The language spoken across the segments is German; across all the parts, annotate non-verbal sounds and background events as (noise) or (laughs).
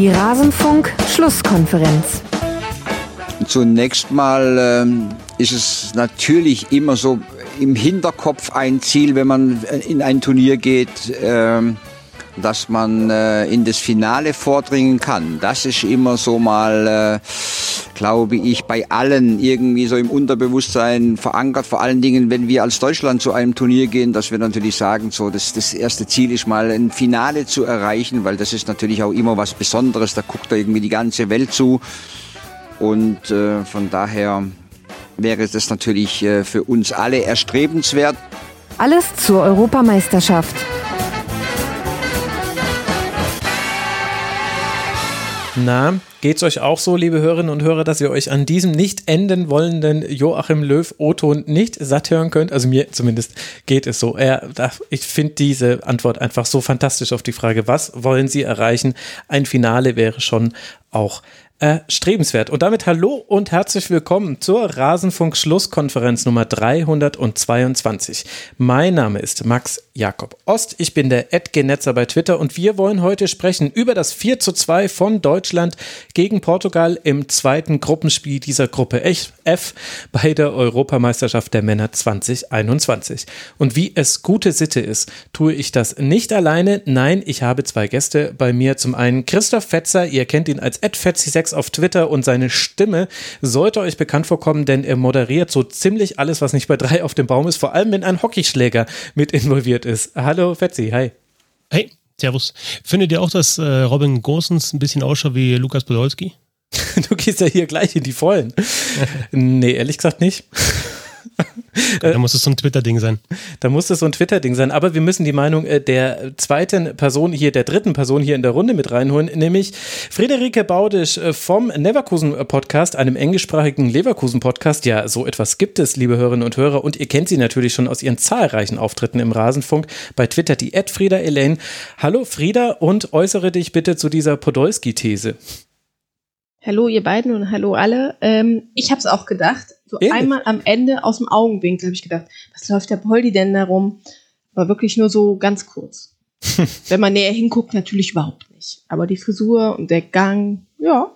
Die Rasenfunk-Schlusskonferenz. Zunächst mal ähm, ist es natürlich immer so im Hinterkopf ein Ziel, wenn man in ein Turnier geht, ähm, dass man äh, in das Finale vordringen kann. Das ist immer so mal, äh, glaube ich, bei allen irgendwie so im Unterbewusstsein verankert. Vor allen Dingen, wenn wir als Deutschland zu einem Turnier gehen, dass wir natürlich sagen, so das, das erste Ziel ist mal ein Finale zu erreichen, weil das ist natürlich auch immer was Besonderes. Da guckt da irgendwie die ganze Welt zu. Und äh, von daher wäre das natürlich äh, für uns alle erstrebenswert. Alles zur Europameisterschaft. Na, geht's euch auch so, liebe Hörerinnen und Hörer, dass ihr euch an diesem nicht enden wollenden Joachim Löw O-Ton nicht satt hören könnt? Also mir zumindest geht es so. Er, ich finde diese Antwort einfach so fantastisch auf die Frage, was wollen Sie erreichen? Ein Finale wäre schon auch erstrebenswert. Und damit hallo und herzlich willkommen zur Rasenfunk-Schlusskonferenz Nummer 322. Mein Name ist Max Jakob Ost. Ich bin der Edgenetzer bei Twitter und wir wollen heute sprechen über das 4 zu 2 von Deutschland gegen Portugal im zweiten Gruppenspiel dieser Gruppe F bei der Europameisterschaft der Männer 2021. Und wie es gute Sitte ist, tue ich das nicht alleine. Nein, ich habe zwei Gäste bei mir. Zum einen Christoph Fetzer, ihr kennt ihn als edfetzi6 auf Twitter und seine Stimme sollte euch bekannt vorkommen, denn er moderiert so ziemlich alles, was nicht bei drei auf dem Baum ist, vor allem wenn ein Hockeyschläger mit involviert ist. Hallo Fetzi, hi. Hey, servus. Findet ihr auch, dass äh, Robin Gosens ein bisschen ausschaut wie Lukas Podolski? (laughs) du gehst ja hier gleich in die Vollen. nee, ehrlich gesagt nicht. Da muss es so ein Twitter-Ding sein. Da muss es so ein Twitter-Ding sein. Aber wir müssen die Meinung äh, der zweiten Person hier, der dritten Person hier in der Runde mit reinholen, nämlich Friederike Baudisch äh, vom Neverkusen-Podcast, einem englischsprachigen Leverkusen-Podcast. Ja, so etwas gibt es, liebe Hörerinnen und Hörer. Und ihr kennt sie natürlich schon aus ihren zahlreichen Auftritten im Rasenfunk. Bei Twitter die Frieda Elaine. Hallo Frieda und äußere dich bitte zu dieser Podolski-These. Hallo ihr beiden und hallo alle. Ähm, ich habe es auch gedacht. So Ähnlich. einmal am Ende aus dem Augenwinkel habe ich gedacht, was läuft der Poldi denn da rum? War wirklich nur so ganz kurz. (laughs) Wenn man näher hinguckt, natürlich überhaupt nicht. Aber die Frisur und der Gang, ja.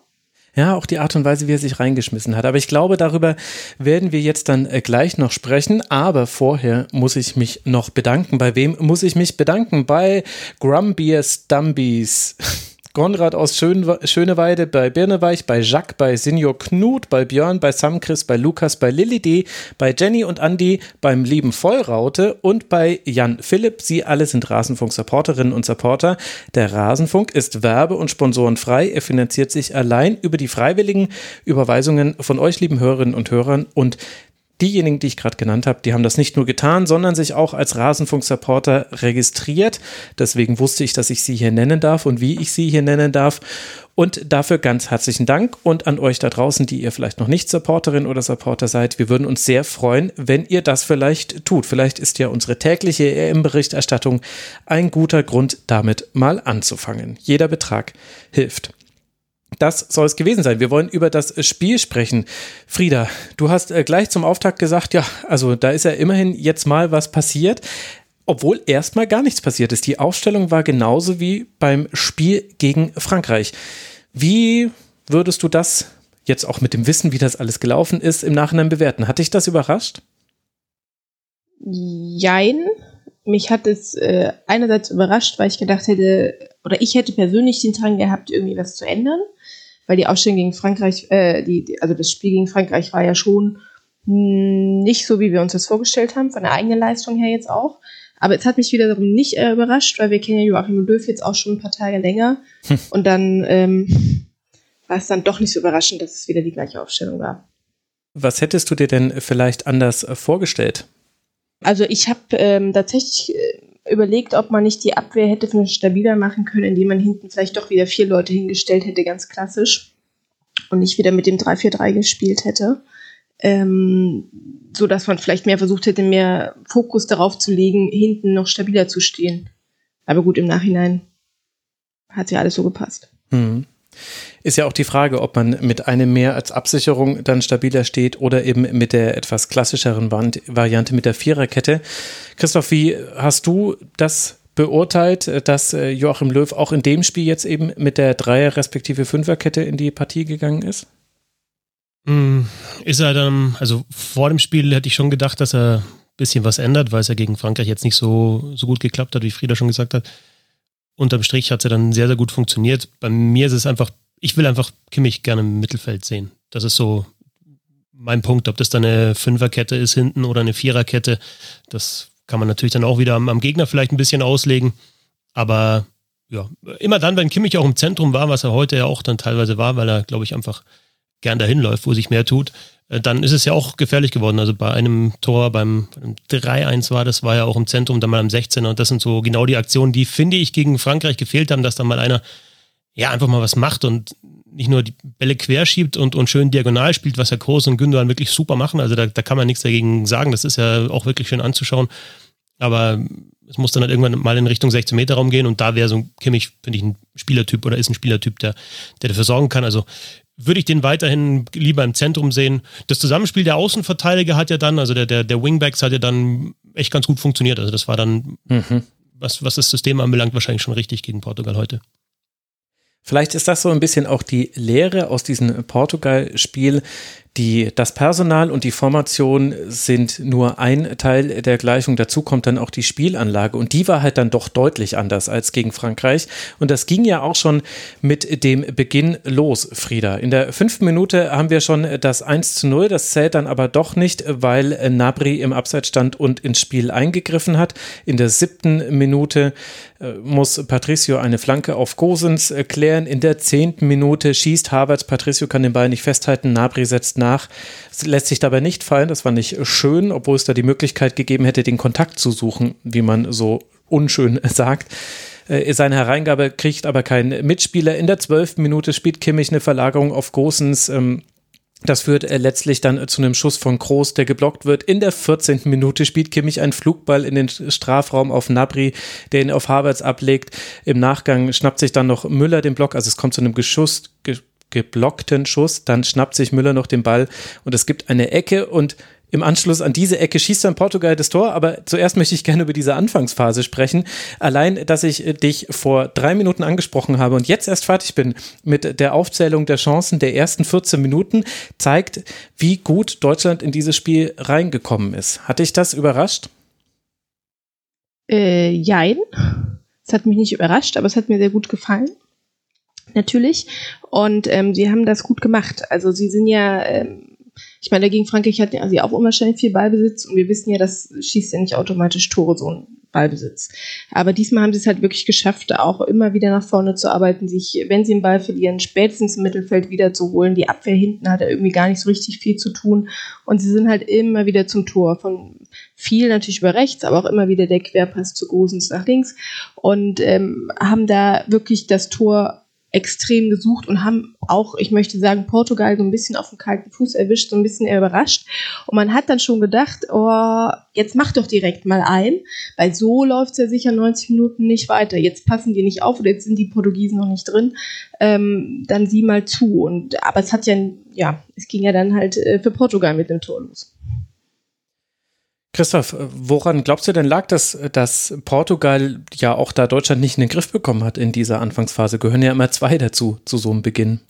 Ja, auch die Art und Weise, wie er sich reingeschmissen hat. Aber ich glaube, darüber werden wir jetzt dann äh, gleich noch sprechen. Aber vorher muss ich mich noch bedanken. Bei wem muss ich mich bedanken? Bei Grumbier Stumbies. (laughs) Konrad aus Schön Schöneweide, bei Birneweich, bei Jacques, bei Senior Knut, bei Björn, bei Samchris, bei Lukas, bei Lilly D., bei Jenny und Andy, beim lieben Vollraute und bei Jan Philipp. Sie alle sind Rasenfunk-Supporterinnen und Supporter. Der Rasenfunk ist werbe- und sponsorenfrei. Er finanziert sich allein über die freiwilligen Überweisungen von euch, lieben Hörerinnen und Hörern. Und diejenigen, die ich gerade genannt habe, die haben das nicht nur getan, sondern sich auch als Rasenfunk-Supporter registriert. Deswegen wusste ich, dass ich sie hier nennen darf und wie ich sie hier nennen darf. Und dafür ganz herzlichen Dank und an euch da draußen, die ihr vielleicht noch nicht Supporterin oder Supporter seid. Wir würden uns sehr freuen, wenn ihr das vielleicht tut. Vielleicht ist ja unsere tägliche EM-Berichterstattung ein guter Grund, damit mal anzufangen. Jeder Betrag hilft. Das soll es gewesen sein. Wir wollen über das Spiel sprechen. Frieda, du hast äh, gleich zum Auftakt gesagt, ja, also da ist ja immerhin jetzt mal was passiert, obwohl erstmal gar nichts passiert ist. Die Aufstellung war genauso wie beim Spiel gegen Frankreich. Wie würdest du das jetzt auch mit dem Wissen, wie das alles gelaufen ist, im Nachhinein bewerten? Hat dich das überrascht? Jein. Mich hat es äh, einerseits überrascht, weil ich gedacht hätte, oder ich hätte persönlich den Drang gehabt, irgendwie was zu ändern weil die Ausstellung gegen Frankreich, äh, die, also das Spiel gegen Frankreich war ja schon nicht so, wie wir uns das vorgestellt haben, von der eigenen Leistung her jetzt auch. Aber es hat mich wiederum nicht äh, überrascht, weil wir kennen ja Joachim Löw jetzt auch schon ein paar Tage länger. Hm. Und dann ähm, war es dann doch nicht so überraschend, dass es wieder die gleiche Aufstellung war. Was hättest du dir denn vielleicht anders äh, vorgestellt? Also ich habe ähm, tatsächlich äh, überlegt, ob man nicht die Abwehr hätte für stabiler machen können, indem man hinten vielleicht doch wieder vier Leute hingestellt hätte, ganz klassisch. Und nicht wieder mit dem 3-4-3 gespielt hätte. Ähm, so dass man vielleicht mehr versucht hätte, mehr Fokus darauf zu legen, hinten noch stabiler zu stehen. Aber gut, im Nachhinein hat ja alles so gepasst. Mhm. Ist ja auch die Frage, ob man mit einem mehr als Absicherung dann stabiler steht oder eben mit der etwas klassischeren Variante mit der Viererkette. Christoph, wie hast du das beurteilt, dass äh, Joachim Löw auch in dem Spiel jetzt eben mit der Dreier- respektive Fünferkette in die Partie gegangen ist? Hm, ist er dann, also vor dem Spiel hätte ich schon gedacht, dass er ein bisschen was ändert, weil es ja gegen Frankreich jetzt nicht so, so gut geklappt hat, wie Frieda schon gesagt hat. Unterm Strich hat ja dann sehr, sehr gut funktioniert. Bei mir ist es einfach, ich will einfach Kimmich gerne im Mittelfeld sehen. Das ist so mein Punkt. Ob das dann eine Fünferkette ist hinten oder eine Viererkette, das kann man natürlich dann auch wieder am, am Gegner vielleicht ein bisschen auslegen. Aber ja, immer dann, wenn Kimmich auch im Zentrum war, was er heute ja auch dann teilweise war, weil er, glaube ich, einfach gern dahin läuft, wo sich mehr tut, dann ist es ja auch gefährlich geworden. Also bei einem Tor, beim 3-1 war das, war ja auch im Zentrum, dann mal am 16er. Und das sind so genau die Aktionen, die, finde ich, gegen Frankreich gefehlt haben, dass dann mal einer ja einfach mal was macht und nicht nur die Bälle querschiebt und, und schön diagonal spielt, was ja Groß und Gündogan wirklich super machen. Also da, da kann man nichts dagegen sagen. Das ist ja auch wirklich schön anzuschauen. Aber es muss dann halt irgendwann mal in Richtung 16 Meter Raum gehen und da wäre so ein Kimmich, finde ich, ein Spielertyp oder ist ein Spielertyp, der, der dafür sorgen kann. Also würde ich den weiterhin lieber im Zentrum sehen. Das Zusammenspiel der Außenverteidiger hat ja dann, also der, der, der Wingbacks hat ja dann echt ganz gut funktioniert. Also das war dann, mhm. was, was das System anbelangt, wahrscheinlich schon richtig gegen Portugal heute. Vielleicht ist das so ein bisschen auch die Lehre aus diesem Portugal-Spiel. Die, das Personal und die Formation sind nur ein Teil der Gleichung. Dazu kommt dann auch die Spielanlage. Und die war halt dann doch deutlich anders als gegen Frankreich. Und das ging ja auch schon mit dem Beginn los, Frieda. In der fünften Minute haben wir schon das 1 zu 0. Das zählt dann aber doch nicht, weil Nabri im Abseits stand und ins Spiel eingegriffen hat. In der siebten Minute muss Patricio eine Flanke auf Gosens klären. In der zehnten Minute schießt Havertz. Patricio kann den Ball nicht festhalten. Nabri setzt nach. Es lässt sich dabei nicht fallen, das war nicht schön, obwohl es da die Möglichkeit gegeben hätte, den Kontakt zu suchen, wie man so unschön (laughs) sagt. Äh, seine Hereingabe kriegt aber kein Mitspieler. In der zwölften Minute spielt Kimmich eine Verlagerung auf Großens. Das führt äh, letztlich dann äh, zu einem Schuss von Groß, der geblockt wird. In der 14. Minute spielt Kimmich einen Flugball in den Strafraum auf Nabri, der ihn auf Havertz ablegt. Im Nachgang schnappt sich dann noch Müller den Block, also es kommt zu einem Geschuss, geblockten Schuss. Dann schnappt sich Müller noch den Ball und es gibt eine Ecke und im Anschluss an diese Ecke schießt dann Portugal das Tor, aber zuerst möchte ich gerne über diese Anfangsphase sprechen. Allein, dass ich dich vor drei Minuten angesprochen habe und jetzt erst fertig bin mit der Aufzählung der Chancen der ersten 14 Minuten, zeigt, wie gut Deutschland in dieses Spiel reingekommen ist. Hat dich das überrascht? Äh, jein. Es hat mich nicht überrascht, aber es hat mir sehr gut gefallen natürlich. Und ähm, sie haben das gut gemacht. Also sie sind ja, ähm, ich meine, gegen Frankreich hatten ja sie auch schnell viel Ballbesitz und wir wissen ja, das schießt ja nicht automatisch Tore, so ein Ballbesitz. Aber diesmal haben sie es halt wirklich geschafft, auch immer wieder nach vorne zu arbeiten, sich, wenn sie den Ball verlieren, spätestens im Mittelfeld wieder zu holen. Die Abwehr hinten hat ja irgendwie gar nicht so richtig viel zu tun. Und sie sind halt immer wieder zum Tor. Von viel natürlich über rechts, aber auch immer wieder der Querpass zu Gosens nach links. Und ähm, haben da wirklich das Tor extrem gesucht und haben auch, ich möchte sagen, Portugal so ein bisschen auf den kalten Fuß erwischt, so ein bisschen überrascht. Und man hat dann schon gedacht, oh, jetzt mach doch direkt mal ein, weil so läuft es ja sicher 90 Minuten nicht weiter. Jetzt passen die nicht auf oder jetzt sind die Portugiesen noch nicht drin. Ähm, dann sieh mal zu. Und aber es hat ja, ja, es ging ja dann halt äh, für Portugal mit dem Tor los. Christoph, woran glaubst du denn lag das, dass Portugal ja auch da Deutschland nicht in den Griff bekommen hat in dieser Anfangsphase? Gehören ja immer zwei dazu, zu so einem Beginn.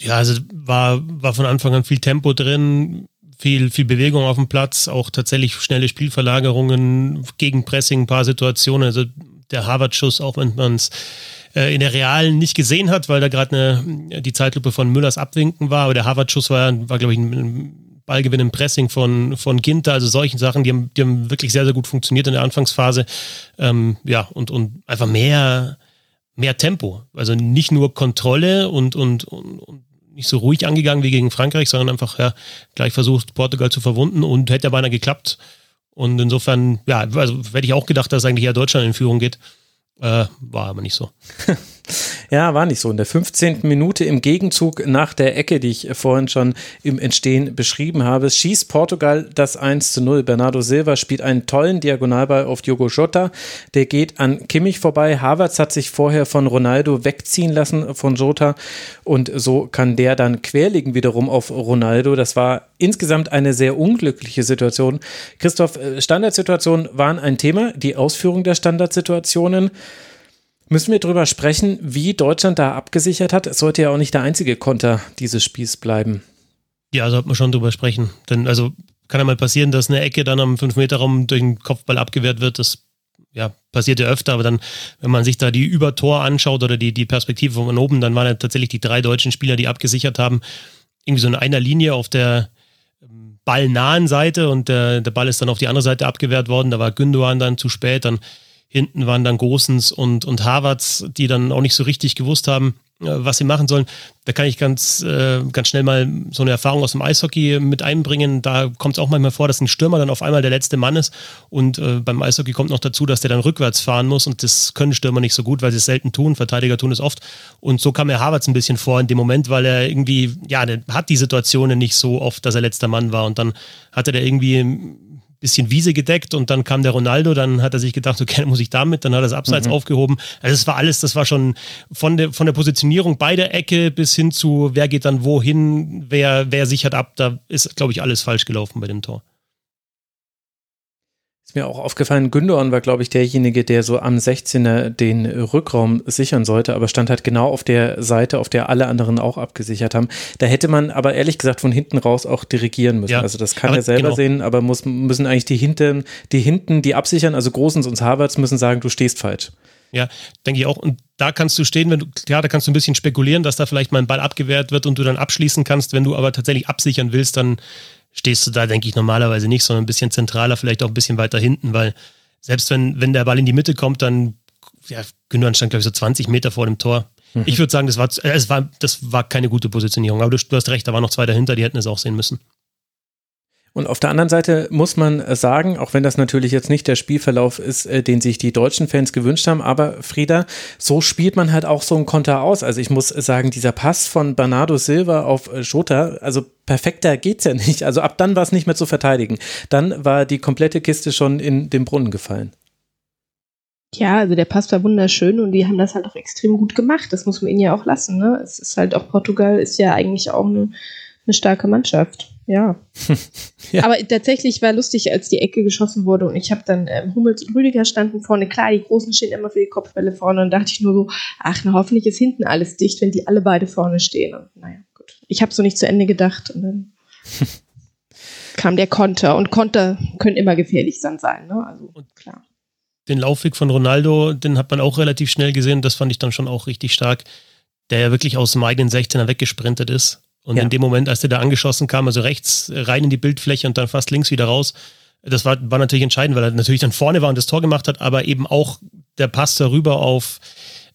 Ja, also war, war von Anfang an viel Tempo drin, viel, viel Bewegung auf dem Platz, auch tatsächlich schnelle Spielverlagerungen, Gegenpressing, ein paar Situationen. Also der Harvard-Schuss, auch wenn man es äh, in der Realen nicht gesehen hat, weil da gerade die Zeitlupe von Müllers Abwinken war, aber der Harvard-Schuss war, war glaube ich, ein Ballgewinn im Pressing von, von Ginter, also solchen Sachen, die haben, die haben wirklich sehr, sehr gut funktioniert in der Anfangsphase. Ähm, ja, und, und einfach mehr, mehr Tempo. Also nicht nur Kontrolle und, und, und, und nicht so ruhig angegangen wie gegen Frankreich, sondern einfach ja, gleich versucht, Portugal zu verwunden und hätte ja beinahe geklappt. Und insofern, ja, also hätte ich auch gedacht, dass eigentlich ja Deutschland in Führung geht. Äh, war aber nicht so. (laughs) Ja, war nicht so. In der 15. Minute im Gegenzug nach der Ecke, die ich vorhin schon im Entstehen beschrieben habe, schießt Portugal das 1 zu 0. Bernardo Silva spielt einen tollen Diagonalball auf Diogo Jota. Der geht an Kimmich vorbei. Havertz hat sich vorher von Ronaldo wegziehen lassen von Jota und so kann der dann querlegen wiederum auf Ronaldo. Das war insgesamt eine sehr unglückliche Situation. Christoph, äh, Standardsituationen waren ein Thema. Die Ausführung der Standardsituationen Müssen wir darüber sprechen, wie Deutschland da abgesichert hat? Es sollte ja auch nicht der einzige Konter dieses Spiels bleiben. Ja, sollte man schon drüber sprechen. Denn also kann ja mal passieren, dass eine Ecke dann am 5-Meter-Raum durch den Kopfball abgewehrt wird. Das ja, passiert ja öfter, aber dann, wenn man sich da die Übertor anschaut oder die, die Perspektive von oben, dann waren ja tatsächlich die drei deutschen Spieler, die abgesichert haben, irgendwie so in einer Linie auf der ähm, ballnahen Seite und der, der Ball ist dann auf die andere Seite abgewehrt worden. Da war Gündogan dann zu spät, dann Hinten waren dann Gosens und, und Harvards, die dann auch nicht so richtig gewusst haben, äh, was sie machen sollen. Da kann ich ganz, äh, ganz schnell mal so eine Erfahrung aus dem Eishockey mit einbringen. Da kommt es auch manchmal vor, dass ein Stürmer dann auf einmal der letzte Mann ist. Und äh, beim Eishockey kommt noch dazu, dass der dann rückwärts fahren muss. Und das können Stürmer nicht so gut, weil sie es selten tun. Verteidiger tun es oft. Und so kam mir Havertz ein bisschen vor in dem Moment, weil er irgendwie, ja, der hat die Situationen nicht so oft, dass er letzter Mann war. Und dann hatte der irgendwie bisschen Wiese gedeckt und dann kam der Ronaldo, dann hat er sich gedacht, okay, dann muss ich damit, dann hat er das Abseits mhm. aufgehoben. Also es war alles, das war schon von der, von der Positionierung bei der Ecke bis hin zu, wer geht dann wohin, wer, wer sichert ab, da ist, glaube ich, alles falsch gelaufen bei dem Tor mir auch aufgefallen, Gündogan war, glaube ich, derjenige, der so am 16er den Rückraum sichern sollte, aber stand halt genau auf der Seite, auf der alle anderen auch abgesichert haben. Da hätte man aber ehrlich gesagt von hinten raus auch dirigieren müssen. Ja, also das kann er selber genau. sehen, aber muss, müssen eigentlich die hinten, die hinten, die absichern, also Großens und Harvards müssen sagen, du stehst falsch. Ja, denke ich auch. Und da kannst du stehen, wenn du, klar, da kannst du ein bisschen spekulieren, dass da vielleicht mal ein Ball abgewehrt wird und du dann abschließen kannst. Wenn du aber tatsächlich absichern willst, dann stehst du da, denke ich, normalerweise nicht, sondern ein bisschen zentraler, vielleicht auch ein bisschen weiter hinten, weil selbst wenn, wenn der Ball in die Mitte kommt, dann, ja, Gündogan stand, glaube ich, so 20 Meter vor dem Tor. Mhm. Ich würde sagen, das war, äh, es war, das war keine gute Positionierung. Aber du, du hast recht, da waren noch zwei dahinter, die hätten es auch sehen müssen. Und auf der anderen Seite muss man sagen, auch wenn das natürlich jetzt nicht der Spielverlauf ist, äh, den sich die deutschen Fans gewünscht haben, aber Frieda, so spielt man halt auch so ein Konter aus. Also ich muss sagen, dieser Pass von Bernardo Silva auf äh, Schota, also perfekter geht's ja nicht. Also ab dann war es nicht mehr zu verteidigen. Dann war die komplette Kiste schon in den Brunnen gefallen. Ja, also der Pass war wunderschön und die haben das halt auch extrem gut gemacht. Das muss man ihnen ja auch lassen. Ne? Es ist halt auch Portugal ist ja eigentlich auch eine, eine starke Mannschaft. Ja. (laughs) ja. Aber tatsächlich war lustig, als die Ecke geschossen wurde und ich habe dann ähm, Hummels und Rüdiger standen vorne. Klar, die Großen stehen immer für die Kopfbälle vorne und dachte ich nur so, ach, na hoffentlich ist hinten alles dicht, wenn die alle beide vorne stehen. Und naja, gut. Ich habe so nicht zu Ende gedacht und dann (laughs) kam der Konter und Konter können immer gefährlich dann sein, ne? Also klar. Den Laufweg von Ronaldo, den hat man auch relativ schnell gesehen. Das fand ich dann schon auch richtig stark. Der ja wirklich aus dem eigenen 16er weggesprintet ist und ja. in dem Moment, als der da angeschossen kam, also rechts rein in die Bildfläche und dann fast links wieder raus, das war, war natürlich entscheidend, weil er natürlich dann vorne war und das Tor gemacht hat, aber eben auch der Pass darüber auf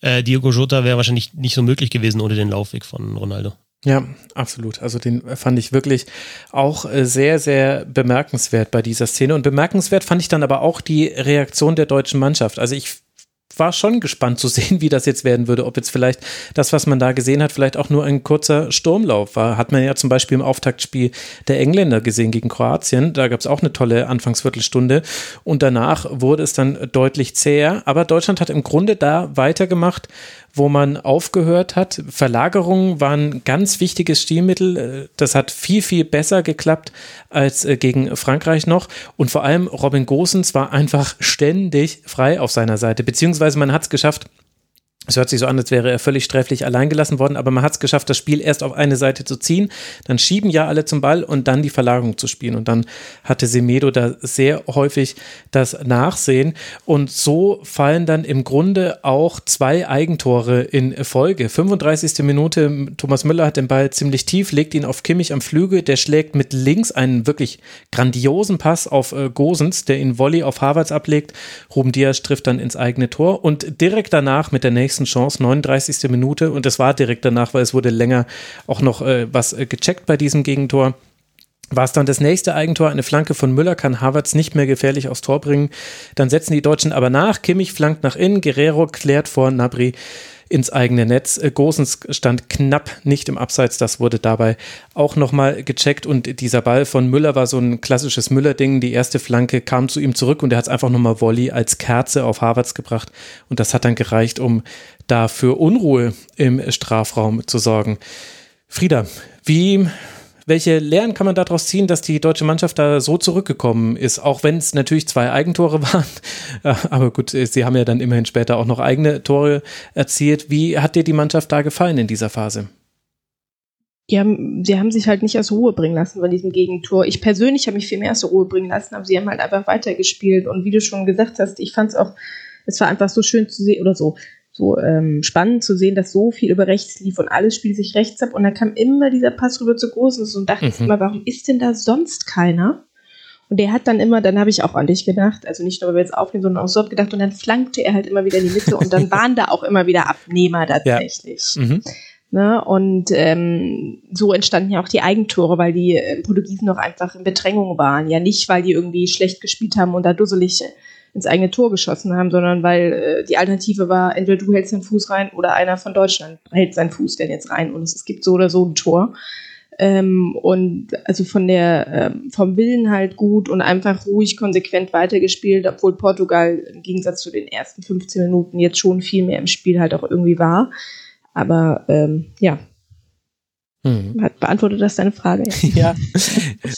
äh, Diogo Jota wäre wahrscheinlich nicht so möglich gewesen ohne den Laufweg von Ronaldo. Ja, absolut. Also den fand ich wirklich auch äh, sehr, sehr bemerkenswert bei dieser Szene. Und bemerkenswert fand ich dann aber auch die Reaktion der deutschen Mannschaft. Also ich war schon gespannt zu sehen, wie das jetzt werden würde. Ob jetzt vielleicht das, was man da gesehen hat, vielleicht auch nur ein kurzer Sturmlauf war. Hat man ja zum Beispiel im Auftaktspiel der Engländer gesehen gegen Kroatien. Da gab es auch eine tolle Anfangsviertelstunde. Und danach wurde es dann deutlich zäher. Aber Deutschland hat im Grunde da weitergemacht, wo man aufgehört hat. Verlagerungen waren ganz wichtiges Stilmittel. Das hat viel, viel besser geklappt als äh, gegen Frankreich noch. Und vor allem Robin Gosens war einfach ständig frei auf seiner Seite. Beziehungsweise man hat es geschafft, es hört sich so an, als wäre er völlig sträflich alleingelassen worden, aber man hat es geschafft, das Spiel erst auf eine Seite zu ziehen. Dann schieben ja alle zum Ball und dann die Verlagerung zu spielen. Und dann hatte Semedo da sehr häufig das Nachsehen. Und so fallen dann im Grunde auch zwei Eigentore in Folge. 35. Minute, Thomas Müller hat den Ball ziemlich tief, legt ihn auf Kimmich am Flügel. Der schlägt mit links einen wirklich grandiosen Pass auf äh, Gosens, der ihn Volley auf Harvards ablegt. Ruben Diaz trifft dann ins eigene Tor. Und direkt danach mit der nächsten nächsten Chance, 39. Minute. Und das war direkt danach, weil es wurde länger auch noch äh, was äh, gecheckt bei diesem Gegentor war es dann das nächste Eigentor, eine Flanke von Müller kann Havertz nicht mehr gefährlich aufs Tor bringen. Dann setzen die Deutschen aber nach, Kimmich flankt nach innen, Guerrero klärt vor Nabri ins eigene Netz. Äh, Gosens stand knapp nicht im Abseits, das wurde dabei auch nochmal gecheckt und dieser Ball von Müller war so ein klassisches Müller-Ding. Die erste Flanke kam zu ihm zurück und er hat es einfach nochmal Volley als Kerze auf Harvards gebracht und das hat dann gereicht, um da für Unruhe im Strafraum zu sorgen. Frieda, wie welche Lehren kann man daraus ziehen, dass die deutsche Mannschaft da so zurückgekommen ist, auch wenn es natürlich zwei Eigentore (laughs) waren? Aber gut, sie haben ja dann immerhin später auch noch eigene Tore erzielt. Wie hat dir die Mannschaft da gefallen in dieser Phase? Die haben, sie haben sich halt nicht aus Ruhe bringen lassen von diesem Gegentor. Ich persönlich habe mich viel mehr aus Ruhe bringen lassen, aber sie haben halt einfach weitergespielt. Und wie du schon gesagt hast, ich fand es auch, es war einfach so schön zu sehen oder so so ähm, spannend zu sehen, dass so viel über rechts lief und alles spielt sich rechts ab und dann kam immer dieser Pass rüber zu Großes und dachte mhm. immer, warum ist denn da sonst keiner? Und der hat dann immer, dann habe ich auch an dich gedacht, also nicht nur, weil wir jetzt aufnehmen, sondern auch so gedacht und dann flankte er halt immer wieder in die Mitte und dann (laughs) waren da auch immer wieder Abnehmer tatsächlich. Ja. Mhm. Ne? Und ähm, so entstanden ja auch die Eigentore, weil die äh, Portugiesen noch einfach in Bedrängung waren. Ja, nicht, weil die irgendwie schlecht gespielt haben und da dusselig ins eigene Tor geschossen haben, sondern weil äh, die Alternative war, entweder du hältst deinen Fuß rein oder einer von Deutschland hält seinen Fuß denn jetzt rein und es, es gibt so oder so ein Tor. Ähm, und also von der ähm, vom Willen halt gut und einfach ruhig konsequent weitergespielt, obwohl Portugal im Gegensatz zu den ersten 15 Minuten jetzt schon viel mehr im Spiel halt auch irgendwie war. Aber ähm, ja, Mhm. Beantwortet das deine Frage? (laughs) ja.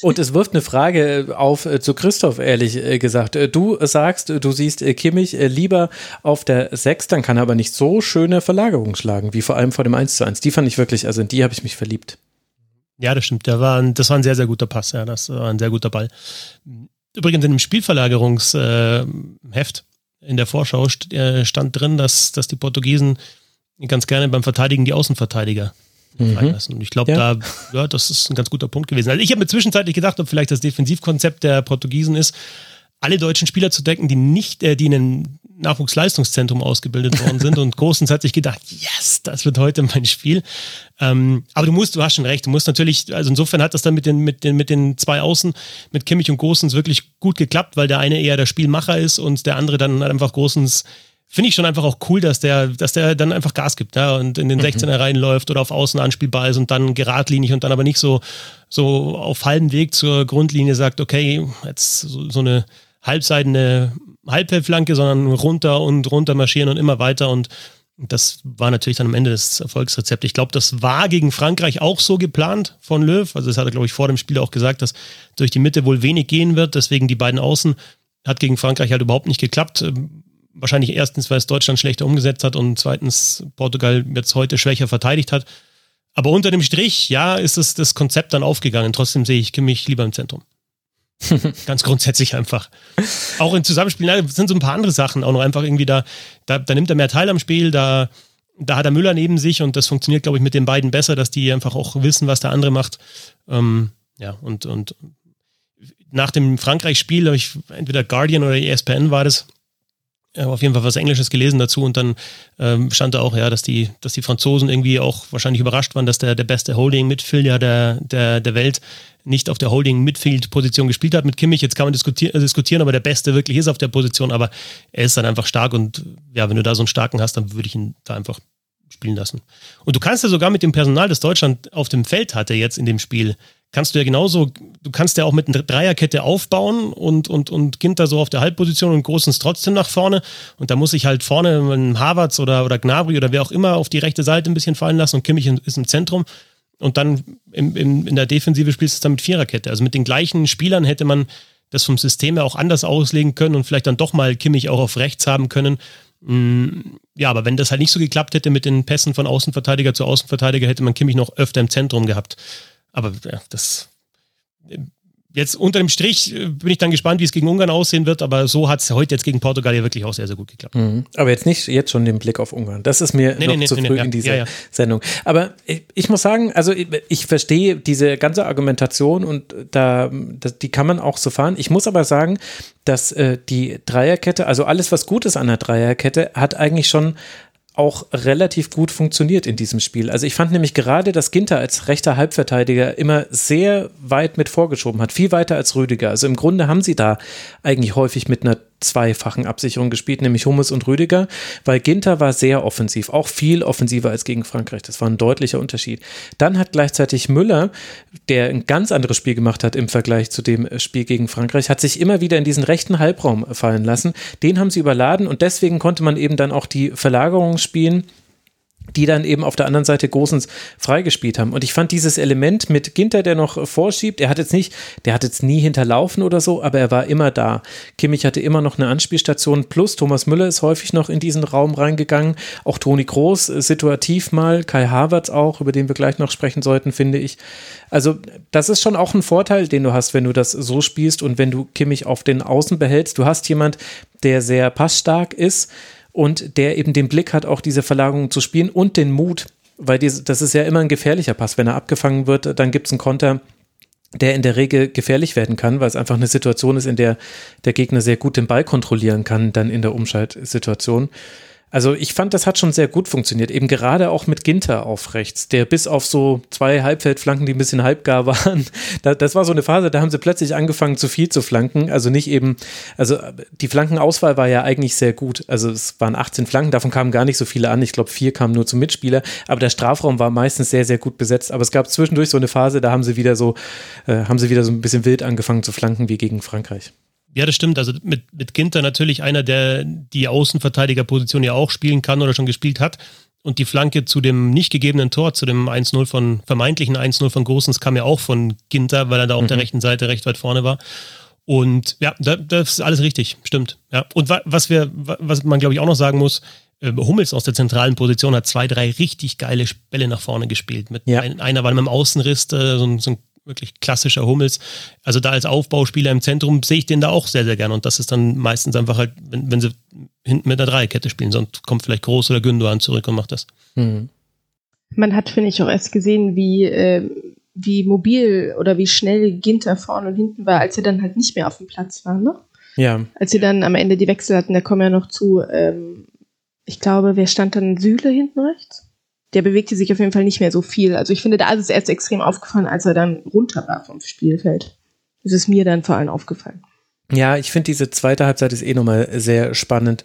Und es wirft eine Frage auf äh, zu Christoph, ehrlich äh, gesagt. Äh, du sagst, du siehst Kimmich lieber auf der 6, dann kann er aber nicht so schöne Verlagerung schlagen, wie vor allem vor dem 1 zu 1. Die fand ich wirklich, also in die habe ich mich verliebt. Ja, das stimmt. Der war ein, das war ein sehr, sehr guter Pass. Ja, das war ein sehr guter Ball. Übrigens in dem Spielverlagerungsheft in der Vorschau stand drin, dass, dass die Portugiesen ganz gerne beim Verteidigen die Außenverteidiger mhm. Und ich glaube, ja. da, ja, das ist ein ganz guter Punkt gewesen. Also ich habe mir zwischenzeitlich gedacht, ob vielleicht das Defensivkonzept der Portugiesen ist, alle deutschen Spieler zu decken, die nicht, äh, die in einem Nachwuchsleistungszentrum ausgebildet worden sind. Und Großens hat sich gedacht, yes, das wird heute mein Spiel. Ähm, aber du musst, du hast schon recht, du musst natürlich, also insofern hat das dann mit den, mit den, mit den zwei Außen, mit Kimmich und Großens wirklich gut geklappt, weil der eine eher der Spielmacher ist und der andere dann einfach Großens finde ich schon einfach auch cool, dass der, dass der dann einfach Gas gibt ja, und in den mhm. 16er reinläuft oder auf Außen anspielbar ist und dann geradlinig und dann aber nicht so, so auf halbem Weg zur Grundlinie sagt, okay, jetzt so, so eine halbseitene Halbfeldflanke, sondern runter und runter marschieren und immer weiter und das war natürlich dann am Ende das Erfolgsrezept. Ich glaube, das war gegen Frankreich auch so geplant von Löw. Also das hat er, glaube ich, vor dem Spiel auch gesagt, dass durch die Mitte wohl wenig gehen wird. Deswegen die beiden Außen hat gegen Frankreich halt überhaupt nicht geklappt wahrscheinlich erstens, weil es Deutschland schlechter umgesetzt hat und zweitens Portugal jetzt heute schwächer verteidigt hat. Aber unter dem Strich, ja, ist es das Konzept dann aufgegangen. Trotzdem sehe ich mich lieber im Zentrum. (laughs) Ganz grundsätzlich einfach. Auch im Zusammenspiel, na, sind so ein paar andere Sachen auch noch einfach irgendwie da, da, da nimmt er mehr teil am Spiel, da, da hat er Müller neben sich und das funktioniert, glaube ich, mit den beiden besser, dass die einfach auch wissen, was der andere macht. Ähm, ja, und, und nach dem Frankreich-Spiel, ich, entweder Guardian oder ESPN war das, auf jeden Fall was Englisches gelesen dazu und dann ähm, stand da auch, ja, dass die, dass die Franzosen irgendwie auch wahrscheinlich überrascht waren, dass der, der beste Holding-Midfielder der, der, der Welt nicht auf der Holding-Midfield-Position gespielt hat mit Kimmich. Jetzt kann man diskutier diskutieren, aber der Beste wirklich ist auf der Position, aber er ist dann einfach stark und ja, wenn du da so einen starken hast, dann würde ich ihn da einfach spielen lassen. Und du kannst ja sogar mit dem Personal, das Deutschland auf dem Feld hatte jetzt in dem Spiel, kannst du ja genauso, du kannst ja auch mit einer Dreierkette aufbauen und, und, und Ginter so auf der Halbposition und Großens trotzdem nach vorne. Und da muss ich halt vorne Havertz oder, oder Gnabry oder wer auch immer auf die rechte Seite ein bisschen fallen lassen und Kimmich ist im Zentrum. Und dann im, im, in der Defensive spielst du es dann mit Viererkette. Also mit den gleichen Spielern hätte man das vom System her auch anders auslegen können und vielleicht dann doch mal Kimmich auch auf rechts haben können. Mm, ja, aber wenn das halt nicht so geklappt hätte mit den Pässen von Außenverteidiger zu Außenverteidiger, hätte man Kimmich noch öfter im Zentrum gehabt. Aber ja, das jetzt unter dem Strich äh, bin ich dann gespannt, wie es gegen Ungarn aussehen wird, aber so hat es heute jetzt gegen Portugal ja wirklich auch sehr, sehr gut geklappt. Mhm. Aber jetzt nicht jetzt schon den Blick auf Ungarn. Das ist mir nee, noch nee, zu nee, früh in dieser ja, ja. Sendung. Aber ich, ich, muss sagen, also ich, ich, verstehe diese ganze Argumentation und da, das, die kann man auch so fahren. Ich muss aber sagen, dass äh, die Dreierkette, also alles, was gut ist an der Dreierkette, hat eigentlich schon auch relativ gut funktioniert in diesem Spiel. Also ich fand nämlich gerade, dass Ginter als rechter Halbverteidiger immer sehr weit mit vorgeschoben hat, viel weiter als Rüdiger. Also im Grunde haben sie da eigentlich häufig mit einer zweifachen Absicherung gespielt, nämlich Hummels und Rüdiger, weil Ginter war sehr offensiv, auch viel offensiver als gegen Frankreich. Das war ein deutlicher Unterschied. Dann hat gleichzeitig Müller, der ein ganz anderes Spiel gemacht hat im Vergleich zu dem Spiel gegen Frankreich, hat sich immer wieder in diesen rechten Halbraum fallen lassen. Den haben sie überladen und deswegen konnte man eben dann auch die Verlagerung spielen die dann eben auf der anderen Seite Gosens freigespielt haben. Und ich fand dieses Element mit Ginter, der noch vorschiebt, er hat jetzt nicht, der hat jetzt nie hinterlaufen oder so, aber er war immer da. Kimmich hatte immer noch eine Anspielstation, plus Thomas Müller ist häufig noch in diesen Raum reingegangen, auch Toni Groß äh, situativ mal, Kai Havertz auch, über den wir gleich noch sprechen sollten, finde ich. Also das ist schon auch ein Vorteil, den du hast, wenn du das so spielst und wenn du Kimmich auf den Außen behältst. Du hast jemand, der sehr passstark ist, und der eben den Blick hat, auch diese Verlagerung zu spielen und den Mut, weil diese, das ist ja immer ein gefährlicher Pass. Wenn er abgefangen wird, dann gibt es einen Konter, der in der Regel gefährlich werden kann, weil es einfach eine Situation ist, in der der Gegner sehr gut den Ball kontrollieren kann, dann in der Umschaltsituation. Also ich fand, das hat schon sehr gut funktioniert. Eben gerade auch mit Ginter auf rechts, der bis auf so zwei Halbfeldflanken, die ein bisschen halbgar waren, (laughs) da, das war so eine Phase, da haben sie plötzlich angefangen, zu viel zu flanken. Also nicht eben, also die Flankenauswahl war ja eigentlich sehr gut. Also es waren 18 Flanken, davon kamen gar nicht so viele an. Ich glaube, vier kamen nur zum Mitspieler. Aber der Strafraum war meistens sehr, sehr gut besetzt. Aber es gab zwischendurch so eine Phase, da haben sie wieder so, äh, haben sie wieder so ein bisschen wild angefangen zu flanken wie gegen Frankreich. Ja, das stimmt. Also mit, mit Ginter natürlich einer, der die Außenverteidigerposition ja auch spielen kann oder schon gespielt hat. Und die Flanke zu dem nicht gegebenen Tor, zu dem 1-0 von, vermeintlichen 1-0 von Großens kam ja auch von Ginter, weil er da auf der mhm. rechten Seite recht weit vorne war. Und ja, das ist alles richtig, stimmt. Ja. Und was wir, was man glaube ich auch noch sagen muss, äh, Hummels aus der zentralen Position hat zwei, drei richtig geile Bälle nach vorne gespielt. Mit ja. ein, einer war mit dem Außenriss, äh, so, so ein wirklich klassischer Hummels. Also da als Aufbauspieler im Zentrum sehe ich den da auch sehr, sehr gerne. Und das ist dann meistens einfach halt, wenn, wenn sie hinten mit einer Dreierkette spielen, sonst kommt vielleicht Groß oder Gündogan zurück und macht das. Mhm. Man hat, finde ich, auch erst gesehen, wie, äh, wie mobil oder wie schnell Ginter vorne und hinten war, als er dann halt nicht mehr auf dem Platz war, ne? Ja. Als sie dann am Ende die Wechsel hatten, da kommen ja noch zu, ähm, ich glaube, wer stand dann Süle hinten rechts? Der bewegte sich auf jeden Fall nicht mehr so viel. Also ich finde, da ist es erst extrem aufgefallen, als er dann runter war vom Spielfeld. Das ist mir dann vor allem aufgefallen. Ja, ich finde diese zweite Halbzeit ist eh nochmal sehr spannend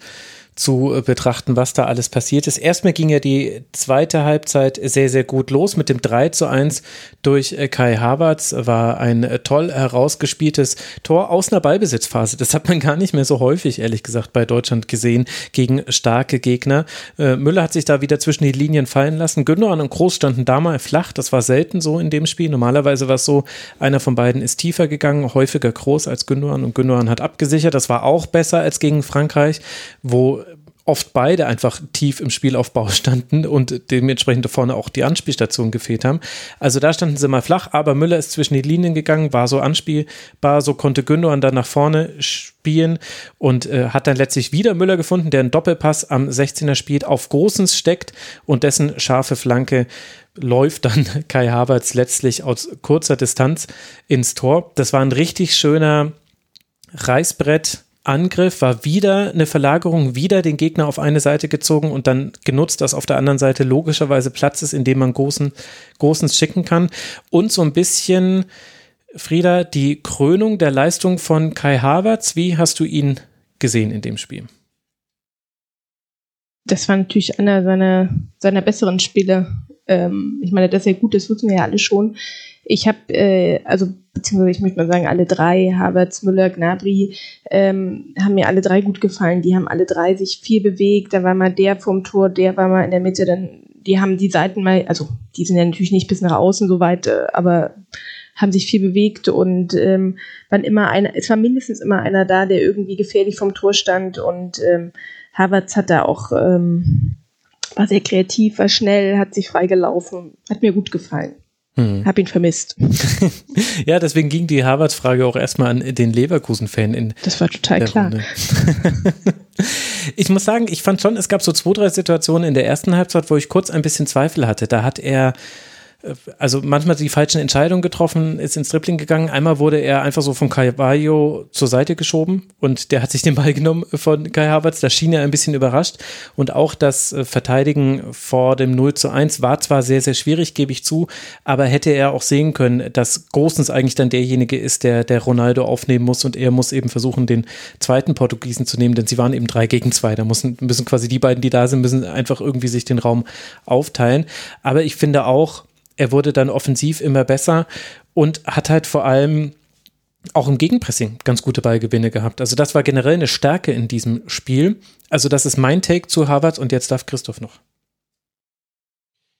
zu äh, betrachten, was da alles passiert ist. Erstmal ging ja die zweite Halbzeit sehr, sehr gut los mit dem 3 zu 1 durch äh, Kai Havertz. War ein äh, toll herausgespieltes Tor aus einer Ballbesitzphase. Das hat man (laughs) gar nicht mehr so häufig, ehrlich gesagt, bei Deutschland gesehen gegen starke Gegner. Müller hat sich da wieder zwischen die Linien fallen lassen. Gündogan und Groß standen da mal flach. Das war selten so in dem Spiel. Normalerweise war es so, einer von beiden ist tiefer gegangen, häufiger Groß als Gündogan und Gündogan hat abgesichert. Das war auch besser als gegen Frankreich, wo oft beide einfach tief im Spielaufbau (laughs) standen und dementsprechend vorne auch die Anspielstation gefehlt haben. Also da standen sie mal flach, aber Müller ist zwischen die Linien gegangen, war so anspielbar, so konnte Gündogan dann nach vorne spielen und äh, hat dann letztlich wieder Müller gefunden, der einen Doppelpass am 16er spielt, auf Großens steckt und dessen scharfe Flanke läuft dann (laughs) Kai Havertz letztlich aus kurzer Distanz ins Tor. Das war ein richtig schöner Reißbrett Angriff war wieder eine Verlagerung, wieder den Gegner auf eine Seite gezogen und dann genutzt, dass auf der anderen Seite logischerweise Platz ist, in dem man großen, großens schicken kann. Und so ein bisschen, Frieda, die Krönung der Leistung von Kai Havertz. Wie hast du ihn gesehen in dem Spiel? Das war natürlich einer seiner, seiner besseren Spiele. Ähm, ich meine, dass er gut ist, wissen wir ja alle schon. Ich habe, äh, also beziehungsweise ich möchte mal sagen, alle drei, Havertz, Müller, Gnabry, ähm, haben mir alle drei gut gefallen. Die haben alle drei sich viel bewegt. Da war mal der vom Tor, der war mal in der Mitte. Dann, die haben die Seiten mal, also die sind ja natürlich nicht bis nach außen so weit, äh, aber haben sich viel bewegt und ähm, waren immer einer, es war mindestens immer einer da, der irgendwie gefährlich vom Tor stand und ähm, Havertz hat da auch ähm, war sehr kreativ, war schnell, hat sich freigelaufen, hat mir gut gefallen. Hm. Hab ihn vermisst. (laughs) ja, deswegen ging die Harvard-Frage auch erstmal an den Leverkusen-Fan in. Das war total klar. (laughs) ich muss sagen, ich fand schon, es gab so zwei, drei Situationen in der ersten Halbzeit, wo ich kurz ein bisschen Zweifel hatte. Da hat er also manchmal die falschen Entscheidungen getroffen, ist ins Dribbling gegangen. Einmal wurde er einfach so von Carvalho zur Seite geschoben und der hat sich den Ball (laughs) genommen von Kai Havertz. Da schien er ein bisschen überrascht. Und auch das äh, Verteidigen vor dem 0 zu 1 war zwar sehr, sehr schwierig, gebe ich zu, aber hätte er auch sehen können, dass Großens eigentlich dann derjenige ist, der, der Ronaldo aufnehmen muss und er muss eben versuchen, den zweiten Portugiesen zu nehmen, denn sie waren eben drei gegen zwei. Da müssen, müssen quasi die beiden, die da sind, müssen einfach irgendwie sich den Raum aufteilen. Aber ich finde auch, er wurde dann offensiv immer besser und hat halt vor allem auch im Gegenpressing ganz gute Ballgewinne gehabt. Also das war generell eine Stärke in diesem Spiel. Also das ist mein Take zu Harvard und jetzt darf Christoph noch.